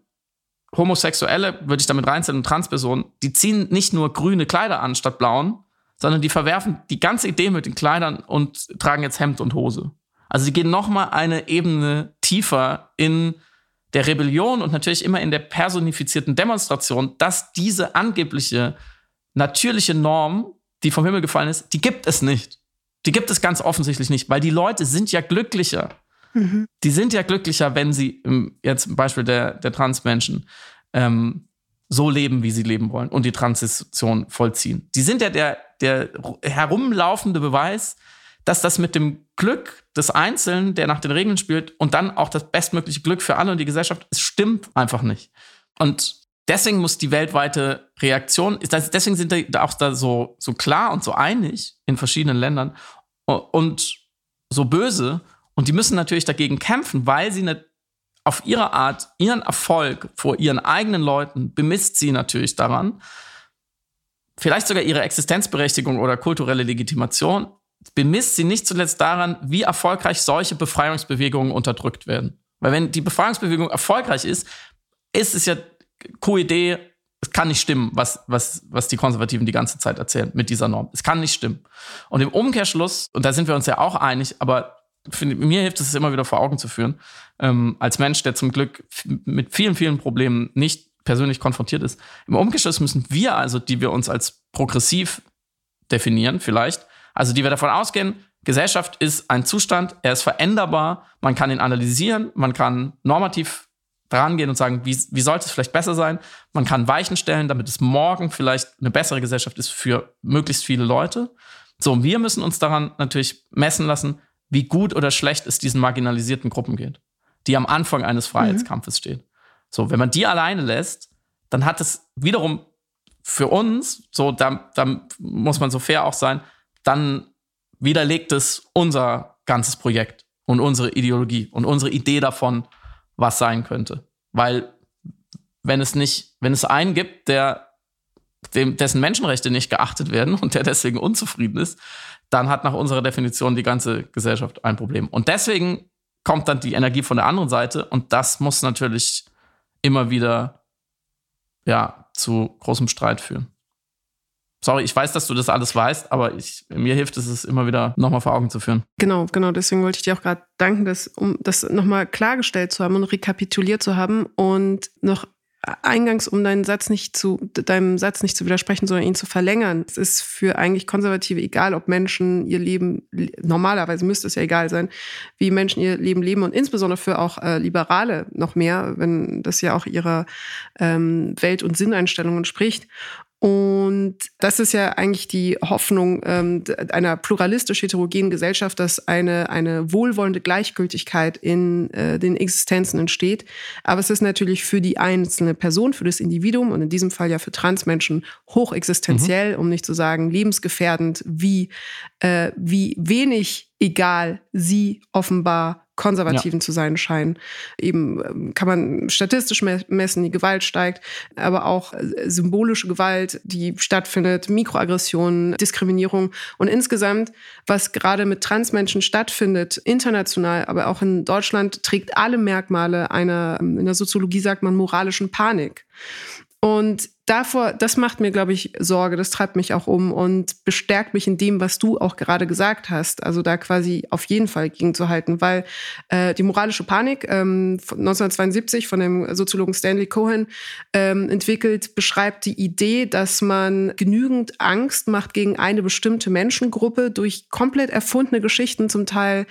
Homosexuelle, würde ich damit reinzählen, und Transpersonen, die ziehen nicht nur grüne Kleider an statt blauen, sondern die verwerfen die ganze Idee mit den Kleidern und tragen jetzt Hemd und Hose. Also die gehen noch mal eine Ebene tiefer in der Rebellion und natürlich immer in der personifizierten Demonstration, dass diese angebliche natürliche Norm, die vom Himmel gefallen ist, die gibt es nicht. Die gibt es ganz offensichtlich nicht, weil die Leute sind ja glücklicher. Mhm. Die sind ja glücklicher, wenn sie jetzt zum Beispiel der, der Transmenschen ähm, so leben, wie sie leben wollen und die Transition vollziehen. Die sind ja der, der herumlaufende Beweis, dass das mit dem Glück des Einzelnen, der nach den Regeln spielt, und dann auch das bestmögliche Glück für alle und die Gesellschaft, es stimmt einfach nicht. Und deswegen muss die weltweite Reaktion, deswegen sind die auch da so, so klar und so einig in verschiedenen Ländern und so böse. Und die müssen natürlich dagegen kämpfen, weil sie nicht auf ihre Art ihren Erfolg vor ihren eigenen Leuten bemisst sie natürlich daran, vielleicht sogar ihre Existenzberechtigung oder kulturelle Legitimation bemisst sie nicht zuletzt daran, wie erfolgreich solche Befreiungsbewegungen unterdrückt werden. Weil wenn die Befreiungsbewegung erfolgreich ist, ist es ja QED, es kann nicht stimmen, was, was, was die Konservativen die ganze Zeit erzählen mit dieser Norm. Es kann nicht stimmen. Und im Umkehrschluss, und da sind wir uns ja auch einig, aber find, mir hilft es immer wieder vor Augen zu führen, ähm, als Mensch, der zum Glück mit vielen, vielen Problemen nicht persönlich konfrontiert ist. Im Umkehrschluss müssen wir also, die wir uns als progressiv definieren, vielleicht, also die wir davon ausgehen, Gesellschaft ist ein Zustand, er ist veränderbar, man kann ihn analysieren, man kann normativ rangehen und sagen, wie, wie sollte es vielleicht besser sein? Man kann Weichen stellen, damit es morgen vielleicht eine bessere Gesellschaft ist für möglichst viele Leute. So, wir müssen uns daran natürlich messen lassen, wie gut oder schlecht es diesen marginalisierten Gruppen geht, die am Anfang eines Freiheitskampfes mhm. stehen. So, wenn man die alleine lässt, dann hat es wiederum für uns, so, da, da muss man so fair auch sein, dann widerlegt es unser ganzes Projekt und unsere Ideologie und unsere Idee davon, was sein könnte. Weil wenn es nicht, wenn es einen gibt, der dem, dessen Menschenrechte nicht geachtet werden und der deswegen unzufrieden ist, dann hat nach unserer Definition die ganze Gesellschaft ein Problem. Und deswegen kommt dann die Energie von der anderen Seite und das muss natürlich immer wieder ja, zu großem Streit führen. Sorry, ich weiß, dass du das alles weißt, aber ich, mir hilft es, es immer wieder nochmal vor Augen zu führen. Genau, genau. Deswegen wollte ich dir auch gerade danken, dass, um das nochmal klargestellt zu haben und rekapituliert zu haben und noch eingangs, um deinen Satz nicht zu, deinem Satz nicht zu widersprechen, sondern ihn zu verlängern. Es ist für eigentlich Konservative egal, ob Menschen ihr Leben, normalerweise müsste es ja egal sein, wie Menschen ihr Leben leben und insbesondere für auch äh, Liberale noch mehr, wenn das ja auch ihrer ähm, Welt- und Sinneinstellungen spricht. Und das ist ja eigentlich die Hoffnung ähm, einer pluralistisch heterogenen Gesellschaft, dass eine, eine wohlwollende Gleichgültigkeit in äh, den Existenzen entsteht. Aber es ist natürlich für die einzelne Person, für das Individuum und in diesem Fall ja für Transmenschen hochexistenziell, mhm. um nicht zu sagen lebensgefährdend, wie, äh, wie wenig egal sie offenbar Konservativen ja. zu sein scheinen. Eben ähm, kann man statistisch messen, die Gewalt steigt, aber auch äh, symbolische Gewalt, die stattfindet, Mikroaggressionen, Diskriminierung und insgesamt, was gerade mit Transmenschen stattfindet, international, aber auch in Deutschland, trägt alle Merkmale einer, in der Soziologie sagt man, moralischen Panik. Und davor, das macht mir, glaube ich, Sorge, das treibt mich auch um und bestärkt mich in dem, was du auch gerade gesagt hast. Also da quasi auf jeden Fall gegenzuhalten, weil äh, die moralische Panik ähm, von 1972 von dem Soziologen Stanley Cohen ähm, entwickelt, beschreibt die Idee, dass man genügend Angst macht gegen eine bestimmte Menschengruppe durch komplett erfundene Geschichten, zum Teil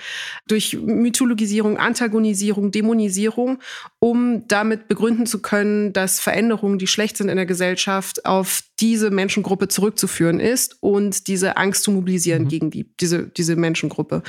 durch Mythologisierung, Antagonisierung, Dämonisierung, um damit begründen zu können, dass Veränderungen, die schlecht sind in der Gesellschaft, Gesellschaft auf diese Menschengruppe zurückzuführen ist und diese Angst zu mobilisieren mhm. gegen die, diese, diese Menschengruppe.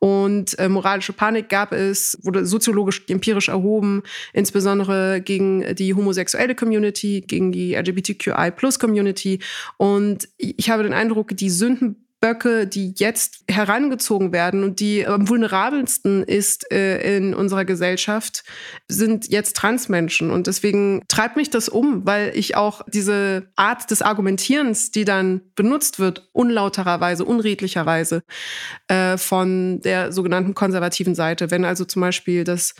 Und äh, moralische Panik gab es, wurde soziologisch, empirisch erhoben, insbesondere gegen die homosexuelle Community, gegen die LGBTQI-Plus-Community. Und ich habe den Eindruck, die Sünden Böcke, die jetzt herangezogen werden und die am vulnerabelsten ist äh, in unserer Gesellschaft, sind jetzt Transmenschen. Und deswegen treibt mich das um, weil ich auch diese Art des Argumentierens, die dann benutzt wird, unlautererweise, unredlicherweise äh, von der sogenannten konservativen Seite. Wenn also zum Beispiel das,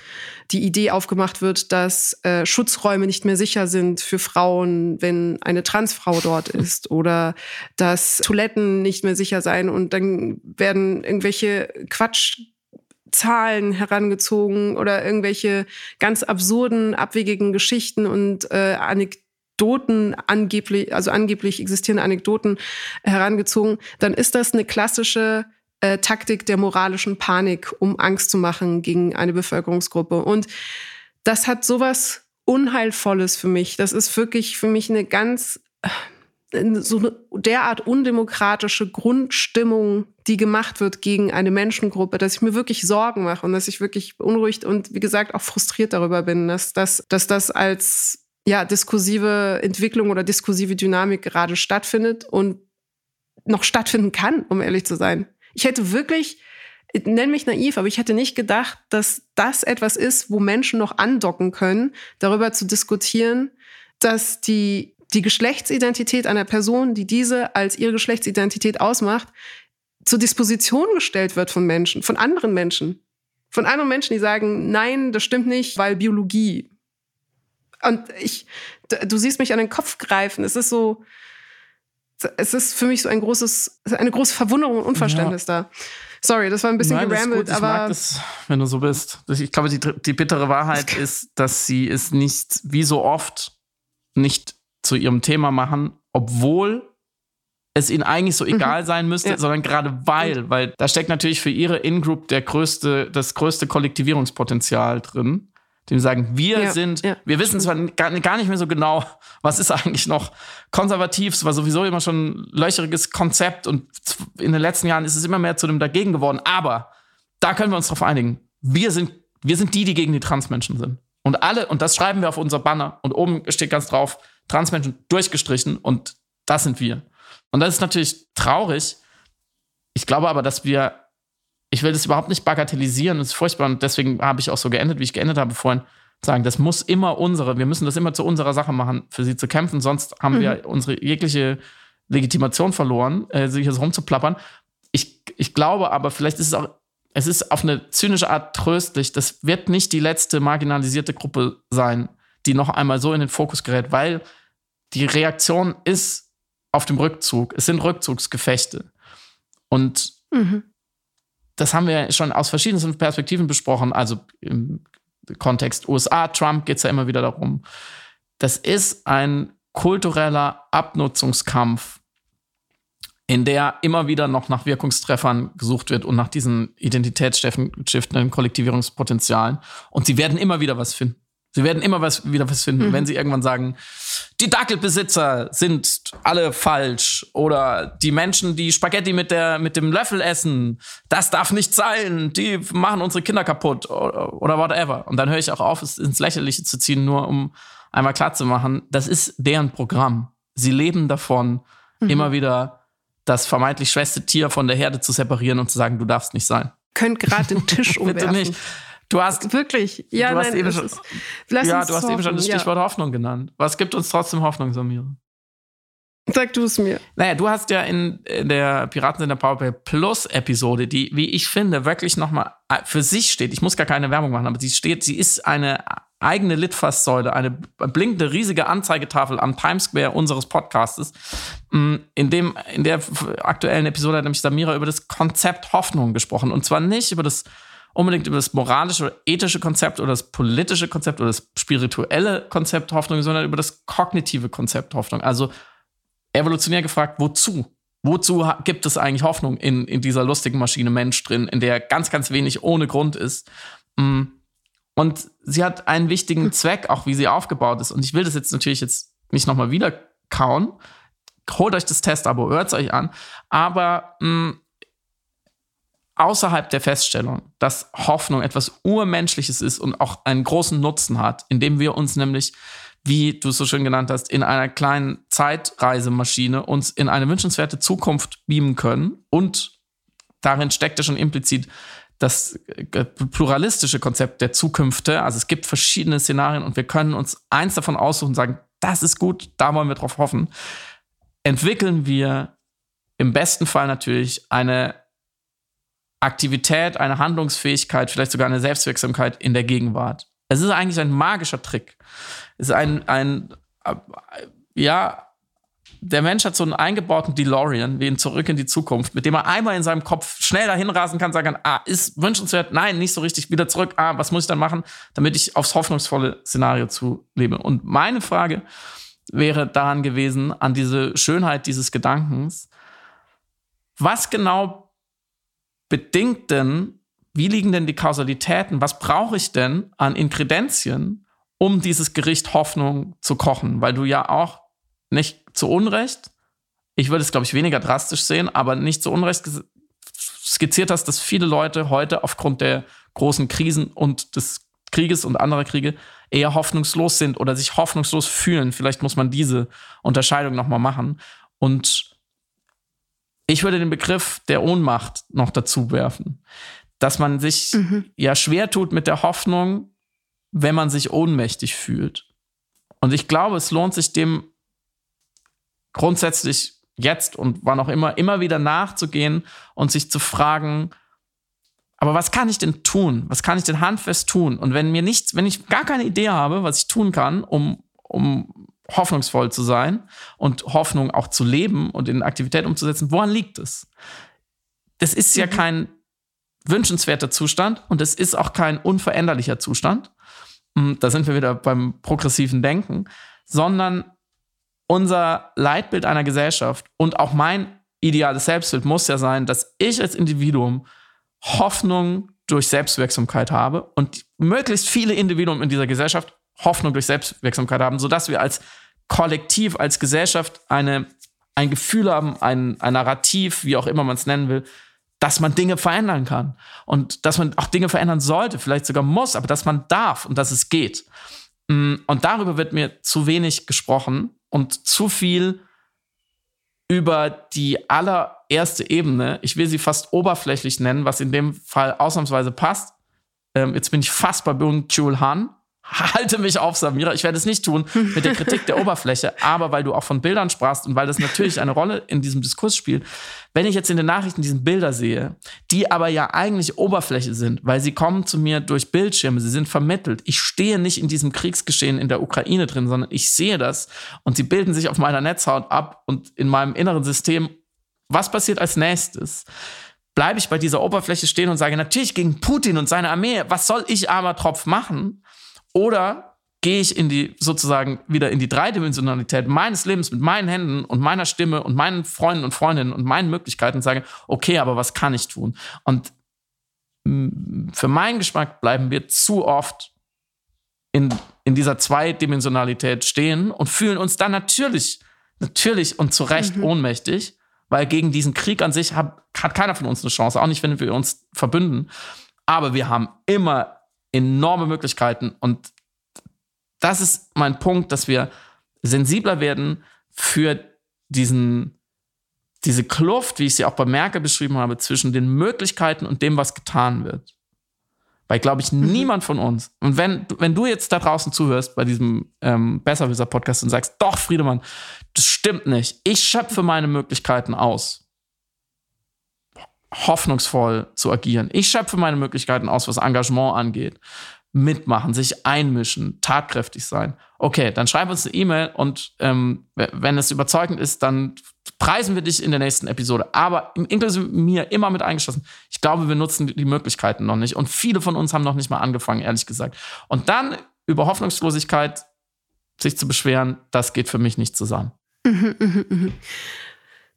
die Idee aufgemacht wird, dass äh, Schutzräume nicht mehr sicher sind für Frauen, wenn eine Transfrau dort ist oder dass Toiletten nicht mehr sicher sicher sein und dann werden irgendwelche Quatschzahlen herangezogen oder irgendwelche ganz absurden, abwegigen Geschichten und äh, Anekdoten angeblich, also angeblich existierende Anekdoten herangezogen, dann ist das eine klassische äh, Taktik der moralischen Panik, um Angst zu machen gegen eine Bevölkerungsgruppe. Und das hat sowas Unheilvolles für mich. Das ist wirklich für mich eine ganz so eine derart undemokratische Grundstimmung, die gemacht wird gegen eine Menschengruppe, dass ich mir wirklich Sorgen mache und dass ich wirklich beunruhigt und wie gesagt auch frustriert darüber bin, dass das, dass das als ja diskursive Entwicklung oder diskursive Dynamik gerade stattfindet und noch stattfinden kann, um ehrlich zu sein. Ich hätte wirklich nenn mich naiv, aber ich hätte nicht gedacht, dass das etwas ist, wo Menschen noch andocken können, darüber zu diskutieren, dass die die Geschlechtsidentität einer Person, die diese als ihre Geschlechtsidentität ausmacht, zur Disposition gestellt wird von Menschen, von anderen Menschen. Von anderen Menschen, die sagen, nein, das stimmt nicht, weil Biologie. Und ich, du siehst mich an den Kopf greifen. Es ist so, es ist für mich so ein großes, eine große Verwunderung und Unverständnis ja. da. Sorry, das war ein bisschen Nein, gerambelt, aber. Ich mag das, wenn du so bist. Ich glaube, die, die bittere Wahrheit ist, dass sie es nicht, wie so oft, nicht zu ihrem Thema machen, obwohl es ihnen eigentlich so mhm. egal mhm. sein müsste, ja. sondern gerade weil, weil da steckt natürlich für ihre In-Group der größte, das größte Kollektivierungspotenzial drin. Die sagen, wir ja, sind, ja. wir wissen zwar gar, gar, nicht mehr so genau, was ist eigentlich noch konservativ, es war sowieso immer schon ein löcheriges Konzept und in den letzten Jahren ist es immer mehr zu dem dagegen geworden, aber da können wir uns darauf einigen. Wir sind, wir sind die, die gegen die Transmenschen sind. Und alle, und das schreiben wir auf unser Banner und oben steht ganz drauf, Transmenschen durchgestrichen und das sind wir. Und das ist natürlich traurig, ich glaube aber, dass wir, ich will das überhaupt nicht bagatellisieren, das ist furchtbar und deswegen habe ich auch so geendet, wie ich geendet habe vorhin, sagen, das muss immer unsere, wir müssen das immer zu unserer Sache machen, für sie zu kämpfen, sonst haben mhm. wir unsere jegliche Legitimation verloren, äh, sich jetzt rumzuplappern. Ich, ich glaube aber, vielleicht ist es auch, es ist auf eine zynische Art tröstlich, das wird nicht die letzte marginalisierte Gruppe sein, die noch einmal so in den Fokus gerät, weil die Reaktion ist auf dem Rückzug. Es sind Rückzugsgefechte. Und mhm. das haben wir schon aus verschiedenen Perspektiven besprochen. Also im Kontext USA, Trump geht es ja immer wieder darum. Das ist ein kultureller Abnutzungskampf, in der immer wieder noch nach Wirkungstreffern gesucht wird und nach diesen identitätsstiftenden Kollektivierungspotenzialen. Und sie werden immer wieder was finden. Sie werden immer was, wieder was finden, mhm. wenn sie irgendwann sagen, die Dackelbesitzer sind alle falsch oder die Menschen, die Spaghetti mit, der, mit dem Löffel essen, das darf nicht sein, die machen unsere Kinder kaputt oder, oder whatever. Und dann höre ich auch auf, es ins Lächerliche zu ziehen, nur um einmal klar zu machen, das ist deren Programm. Sie leben davon, mhm. immer wieder das vermeintlich schwächste Tier von der Herde zu separieren und zu sagen, du darfst nicht sein. Könnt gerade den Tisch umwerfen. Bitte nicht. Du hast wirklich, ja, du nein, hast eben schon, ist, ja, du hast eben schon das Stichwort ja. Hoffnung genannt. Was gibt uns trotzdem Hoffnung, Samira? Sag du es mir. Naja, du hast ja in, in der Piraten in der Powerplay Plus Episode, die, wie ich finde, wirklich nochmal äh, für sich steht. Ich muss gar keine Werbung machen, aber sie steht, sie ist eine eigene Litfaßsäule, eine blinkende riesige Anzeigetafel am Times Square unseres Podcastes. Mm, in, dem, in der aktuellen Episode hat nämlich Samira über das Konzept Hoffnung gesprochen. Und zwar nicht über das unbedingt über das moralische oder ethische Konzept oder das politische Konzept oder das spirituelle Konzept Hoffnung, sondern über das kognitive Konzept Hoffnung. Also evolutionär gefragt, wozu? Wozu gibt es eigentlich Hoffnung in, in dieser lustigen Maschine Mensch drin, in der ganz, ganz wenig ohne Grund ist? Mm. Und sie hat einen wichtigen Zweck, auch wie sie aufgebaut ist. Und ich will das jetzt natürlich jetzt nicht nochmal wieder kauen. Holt euch das Testabo, hört es euch an. Aber mh, mm, außerhalb der Feststellung, dass Hoffnung etwas Urmenschliches ist und auch einen großen Nutzen hat, indem wir uns nämlich, wie du es so schön genannt hast, in einer kleinen Zeitreisemaschine uns in eine wünschenswerte Zukunft beamen können und darin steckt ja schon implizit das äh, pluralistische Konzept der Zukünfte. Also es gibt verschiedene Szenarien und wir können uns eins davon aussuchen und sagen, das ist gut, da wollen wir drauf hoffen. Entwickeln wir im besten Fall natürlich eine Aktivität, eine Handlungsfähigkeit, vielleicht sogar eine Selbstwirksamkeit in der Gegenwart. Es ist eigentlich ein magischer Trick. Es ist ein, ein äh, ja, der Mensch hat so einen eingebauten DeLorean, wie in Zurück in die Zukunft, mit dem er einmal in seinem Kopf schnell dahin rasen kann, sagen kann, ah, ist wünschenswert, nein, nicht so richtig, wieder zurück, ah, was muss ich dann machen, damit ich aufs hoffnungsvolle Szenario zulebe. Und meine Frage wäre daran gewesen, an diese Schönheit dieses Gedankens, was genau bedingt denn, wie liegen denn die Kausalitäten? Was brauche ich denn an Inkredenzien, um dieses Gericht Hoffnung zu kochen? Weil du ja auch nicht zu Unrecht, ich würde es, glaube ich, weniger drastisch sehen, aber nicht zu Unrecht skizziert hast, dass viele Leute heute aufgrund der großen Krisen und des Krieges und anderer Kriege eher hoffnungslos sind oder sich hoffnungslos fühlen. Vielleicht muss man diese Unterscheidung nochmal machen. Und ich würde den Begriff der Ohnmacht noch dazu werfen, dass man sich mhm. ja schwer tut mit der Hoffnung, wenn man sich ohnmächtig fühlt. Und ich glaube, es lohnt sich dem grundsätzlich jetzt und wann auch immer immer wieder nachzugehen und sich zu fragen, aber was kann ich denn tun? Was kann ich denn handfest tun? Und wenn mir nichts, wenn ich gar keine Idee habe, was ich tun kann, um, um hoffnungsvoll zu sein und Hoffnung auch zu leben und in Aktivität umzusetzen, woran liegt es? Das ist ja mhm. kein wünschenswerter Zustand und es ist auch kein unveränderlicher Zustand. Hm, da sind wir wieder beim progressiven Denken, sondern unser Leitbild einer Gesellschaft und auch mein ideales Selbstbild muss ja sein, dass ich als Individuum Hoffnung durch Selbstwirksamkeit habe und möglichst viele Individuen in dieser Gesellschaft Hoffnung durch Selbstwirksamkeit haben, sodass wir als Kollektiv, als Gesellschaft eine, ein Gefühl haben, ein, ein Narrativ, wie auch immer man es nennen will, dass man Dinge verändern kann und dass man auch Dinge verändern sollte, vielleicht sogar muss, aber dass man darf und dass es geht. Mm, und darüber wird mir zu wenig gesprochen und zu viel über die aller allererste Ebene, ich will sie fast oberflächlich nennen, was in dem Fall ausnahmsweise passt. Ähm, jetzt bin ich fast bei Byung Chul Han. Halte mich auf, Samira. Ich werde es nicht tun mit der Kritik der Oberfläche, aber weil du auch von Bildern sprachst und weil das natürlich eine Rolle in diesem Diskurs spielt. Wenn ich jetzt in den Nachrichten diese Bilder sehe, die aber ja eigentlich Oberfläche sind, weil sie kommen zu mir durch Bildschirme, sie sind vermittelt. Ich stehe nicht in diesem Kriegsgeschehen in der Ukraine drin, sondern ich sehe das und sie bilden sich auf meiner Netzhaut ab und in meinem inneren System. Was passiert als nächstes? Bleibe ich bei dieser Oberfläche stehen und sage, natürlich gegen Putin und seine Armee, was soll ich armer Tropf machen? Oder gehe ich in die sozusagen wieder in die Dreidimensionalität meines Lebens mit meinen Händen und meiner Stimme und meinen Freunden und Freundinnen und meinen Möglichkeiten und sage, okay, aber was kann ich tun? Und für meinen Geschmack bleiben wir zu oft in, in dieser Zweidimensionalität stehen und fühlen uns dann natürlich, natürlich und zu Recht mhm. ohnmächtig, weil gegen diesen Krieg an sich hat, hat keiner von uns eine Chance, auch nicht, wenn wir uns verbünden. Aber wir haben immer enorme Möglichkeiten. Und das ist mein Punkt, dass wir sensibler werden für diesen, diese Kluft, wie ich sie auch bei Merkel beschrieben habe, zwischen den Möglichkeiten und dem, was getan wird. Weil, glaube ich, mhm. niemand von uns, und wenn, wenn du jetzt da draußen zuhörst bei diesem ähm, Besserwisser-Podcast und sagst, doch, Friedemann, das stimmt nicht, ich schöpfe meine Möglichkeiten aus hoffnungsvoll zu agieren. Ich schöpfe meine Möglichkeiten aus, was Engagement angeht. Mitmachen, sich einmischen, tatkräftig sein. Okay, dann schreib uns eine E-Mail und ähm, wenn es überzeugend ist, dann preisen wir dich in der nächsten Episode. Aber inklusive mir immer mit eingeschlossen. Ich glaube, wir nutzen die Möglichkeiten noch nicht. Und viele von uns haben noch nicht mal angefangen, ehrlich gesagt. Und dann über Hoffnungslosigkeit sich zu beschweren, das geht für mich nicht zusammen. Mhm, mh, mh.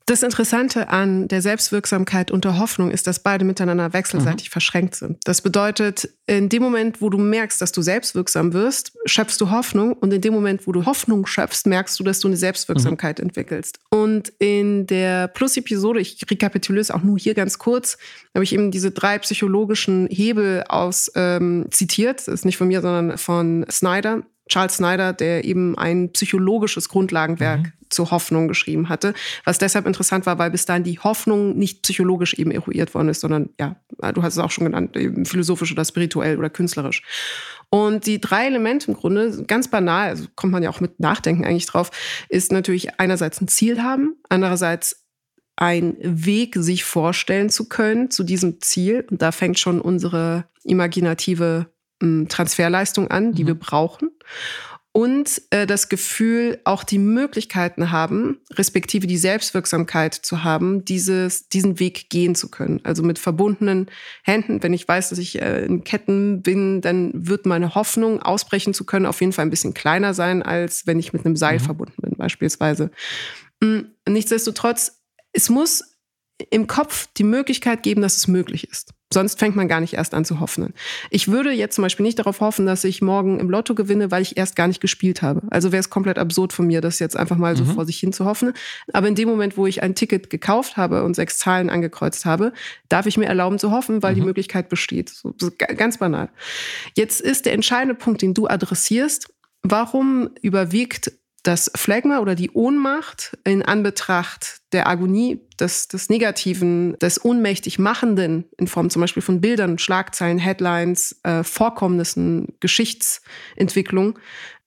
Das Interessante an der Selbstwirksamkeit und der Hoffnung ist, dass beide miteinander wechselseitig mhm. verschränkt sind. Das bedeutet, in dem Moment, wo du merkst, dass du selbstwirksam wirst, schöpfst du Hoffnung und in dem Moment, wo du Hoffnung schöpfst, merkst du, dass du eine Selbstwirksamkeit mhm. entwickelst. Und in der Plus-Episode, ich rekapituliere es auch nur hier ganz kurz, habe ich eben diese drei psychologischen Hebel aus ähm, zitiert. Das ist nicht von mir, sondern von Snyder. Charles Snyder, der eben ein psychologisches Grundlagenwerk mhm. Zur Hoffnung geschrieben hatte, was deshalb interessant war, weil bis dahin die Hoffnung nicht psychologisch eben eruiert worden ist, sondern ja, du hast es auch schon genannt, eben philosophisch oder spirituell oder künstlerisch. Und die drei Elemente im Grunde, ganz banal, also kommt man ja auch mit Nachdenken eigentlich drauf, ist natürlich einerseits ein Ziel haben, andererseits ein Weg sich vorstellen zu können zu diesem Ziel. Und da fängt schon unsere imaginative ähm, Transferleistung an, die mhm. wir brauchen. Und äh, das Gefühl, auch die Möglichkeiten haben, respektive die Selbstwirksamkeit zu haben, dieses, diesen Weg gehen zu können. Also mit verbundenen Händen. Wenn ich weiß, dass ich äh, in Ketten bin, dann wird meine Hoffnung, ausbrechen zu können, auf jeden Fall ein bisschen kleiner sein, als wenn ich mit einem Seil mhm. verbunden bin, beispielsweise. Hm, nichtsdestotrotz, es muss im Kopf die Möglichkeit geben, dass es möglich ist. Sonst fängt man gar nicht erst an zu hoffen. Ich würde jetzt zum Beispiel nicht darauf hoffen, dass ich morgen im Lotto gewinne, weil ich erst gar nicht gespielt habe. Also wäre es komplett absurd von mir, das jetzt einfach mal so mhm. vor sich hin zu hoffen. Aber in dem Moment, wo ich ein Ticket gekauft habe und sechs Zahlen angekreuzt habe, darf ich mir erlauben zu hoffen, weil mhm. die Möglichkeit besteht. So, so ganz banal. Jetzt ist der entscheidende Punkt, den du adressierst. Warum überwiegt das Phlegma oder die Ohnmacht in Anbetracht der Agonie, des, des Negativen, des ohnmächtig Machenden in Form zum Beispiel von Bildern, Schlagzeilen, Headlines, äh, Vorkommnissen, Geschichtsentwicklung,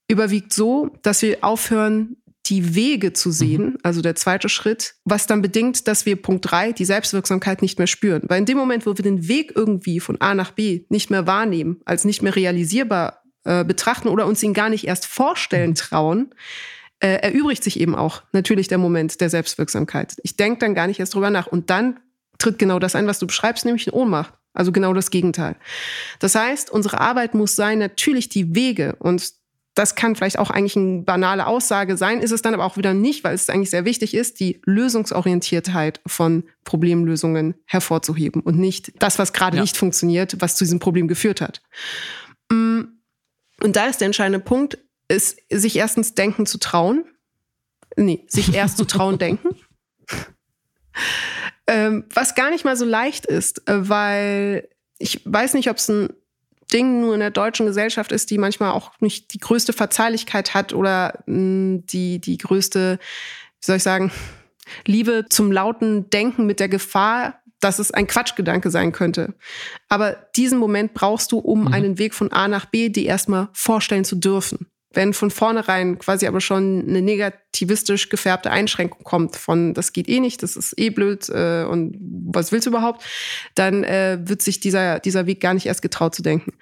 überwiegt so, dass wir aufhören, die Wege zu sehen, mhm. also der zweite Schritt, was dann bedingt, dass wir Punkt drei, die Selbstwirksamkeit nicht mehr spüren. Weil in dem Moment, wo wir den Weg irgendwie von A nach B nicht mehr wahrnehmen, als nicht mehr realisierbar äh, betrachten oder uns ihn gar nicht erst vorstellen trauen, äh, erübrigt sich eben auch natürlich der Moment der Selbstwirksamkeit. Ich denke dann gar nicht erst drüber nach. Und dann tritt genau das ein, was du beschreibst, nämlich eine Ohnmacht. Also genau das Gegenteil. Das heißt, unsere Arbeit muss sein, natürlich die Wege und das kann vielleicht auch eigentlich eine banale Aussage sein, ist es dann aber auch wieder nicht, weil es eigentlich sehr wichtig ist, die Lösungsorientiertheit von Problemlösungen hervorzuheben und nicht das, was gerade ja. nicht funktioniert, was zu diesem Problem geführt hat. Mm, und da ist der entscheidende Punkt, ist, sich erstens denken zu trauen. Nee, sich erst zu trauen denken. ähm, was gar nicht mal so leicht ist, äh, weil ich weiß nicht, ob es ein Ding nur in der deutschen Gesellschaft ist, die manchmal auch nicht die größte Verzeihlichkeit hat oder mh, die, die größte, wie soll ich sagen, Liebe zum lauten Denken mit der Gefahr, dass es ein Quatschgedanke sein könnte. Aber diesen Moment brauchst du, um mhm. einen Weg von A nach B dir erstmal vorstellen zu dürfen. Wenn von vornherein quasi aber schon eine negativistisch gefärbte Einschränkung kommt von das geht eh nicht, das ist eh blöd äh, und was willst du überhaupt, dann äh, wird sich dieser, dieser Weg gar nicht erst getraut zu denken.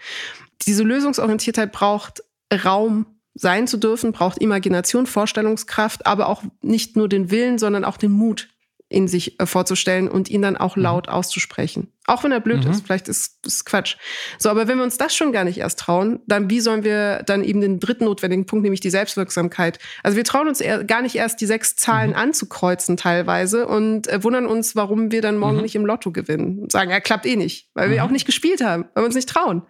Diese Lösungsorientiertheit braucht Raum sein zu dürfen, braucht Imagination, Vorstellungskraft, aber auch nicht nur den Willen, sondern auch den Mut, in sich äh, vorzustellen und ihn dann auch mhm. laut mhm. auszusprechen. Auch wenn er blöd mhm. ist, vielleicht ist es Quatsch. So, aber wenn wir uns das schon gar nicht erst trauen, dann wie sollen wir dann eben den dritten notwendigen Punkt, nämlich die Selbstwirksamkeit? Also wir trauen uns gar nicht erst die sechs Zahlen mhm. anzukreuzen teilweise und äh, wundern uns, warum wir dann morgen mhm. nicht im Lotto gewinnen. Und sagen, ja, klappt eh nicht, weil wir mhm. auch nicht gespielt haben, weil wir uns nicht trauen.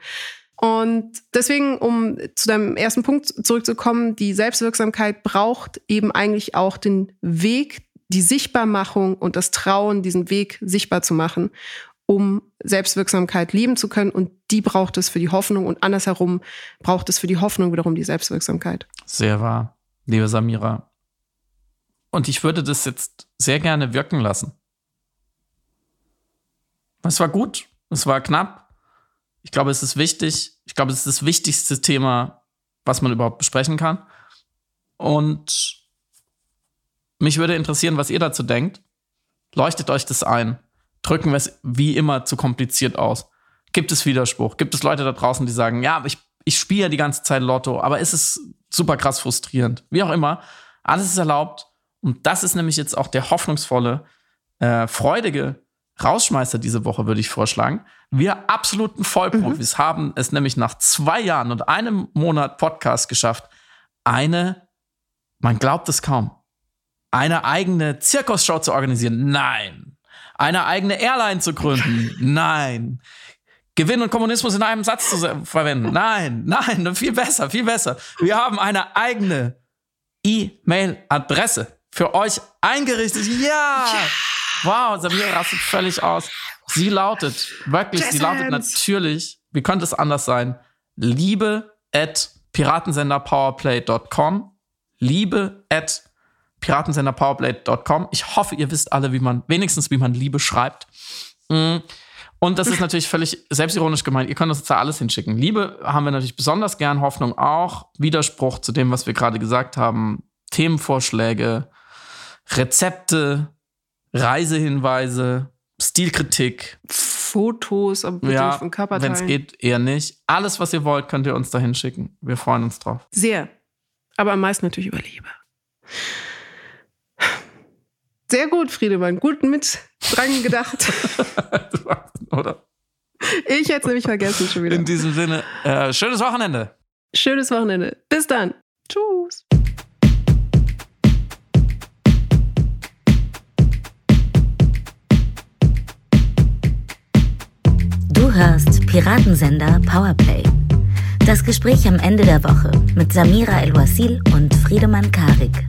Und deswegen, um zu deinem ersten Punkt zurückzukommen, die Selbstwirksamkeit braucht eben eigentlich auch den Weg, die Sichtbarmachung und das Trauen, diesen Weg sichtbar zu machen, um Selbstwirksamkeit leben zu können. Und die braucht es für die Hoffnung und andersherum braucht es für die Hoffnung wiederum die Selbstwirksamkeit. Sehr wahr, liebe Samira. Und ich würde das jetzt sehr gerne wirken lassen. Es war gut, es war knapp. Ich glaube, es ist wichtig. Ich glaube, es ist das wichtigste Thema, was man überhaupt besprechen kann. Und mich würde interessieren, was ihr dazu denkt. Leuchtet euch das ein. Drücken wir es wie immer zu kompliziert aus. Gibt es Widerspruch? Gibt es Leute da draußen, die sagen, ja, ich, ich spiele ja die ganze Zeit Lotto, aber ist es super krass frustrierend? Wie auch immer, alles ist erlaubt. Und das ist nämlich jetzt auch der hoffnungsvolle, äh, freudige Rausschmeißer diese Woche, würde ich vorschlagen. Wir absoluten Vollprofis mhm. haben es nämlich nach zwei Jahren und einem Monat Podcast geschafft, eine, man glaubt es kaum, eine eigene Zirkusshow zu organisieren? Nein. Eine eigene Airline zu gründen? Nein. Gewinn und Kommunismus in einem Satz zu verwenden? Nein, nein, viel besser, viel besser. Wir haben eine eigene E-Mail-Adresse für euch eingerichtet. Ja! Wow, Samira rastet völlig aus. Sie lautet, wirklich, sie lautet natürlich, wie könnte es anders sein? Liebe at piratensenderpowerplay.com. Liebe at piratensenderpowerplay.com. Ich hoffe, ihr wisst alle, wie man, wenigstens wie man Liebe schreibt. Mm. Und das ist natürlich völlig selbstironisch gemeint. Ihr könnt uns da alles hinschicken. Liebe haben wir natürlich besonders gern, Hoffnung auch. Widerspruch zu dem, was wir gerade gesagt haben. Themenvorschläge, Rezepte, Reisehinweise, Stilkritik. Fotos, bitte ja, von Körperteilen. Wenn es geht, eher nicht. Alles, was ihr wollt, könnt ihr uns da hinschicken. Wir freuen uns drauf. Sehr. Aber am meisten natürlich über Liebe. Sehr gut, Friedemann. Gut mit dran gedacht. Oder? Ich hätte es nämlich vergessen schon wieder. In diesem Sinne, äh, schönes Wochenende. Schönes Wochenende. Bis dann. Tschüss. Du hörst Piratensender Powerplay. Das Gespräch am Ende der Woche mit Samira El-Wasil und Friedemann Karik.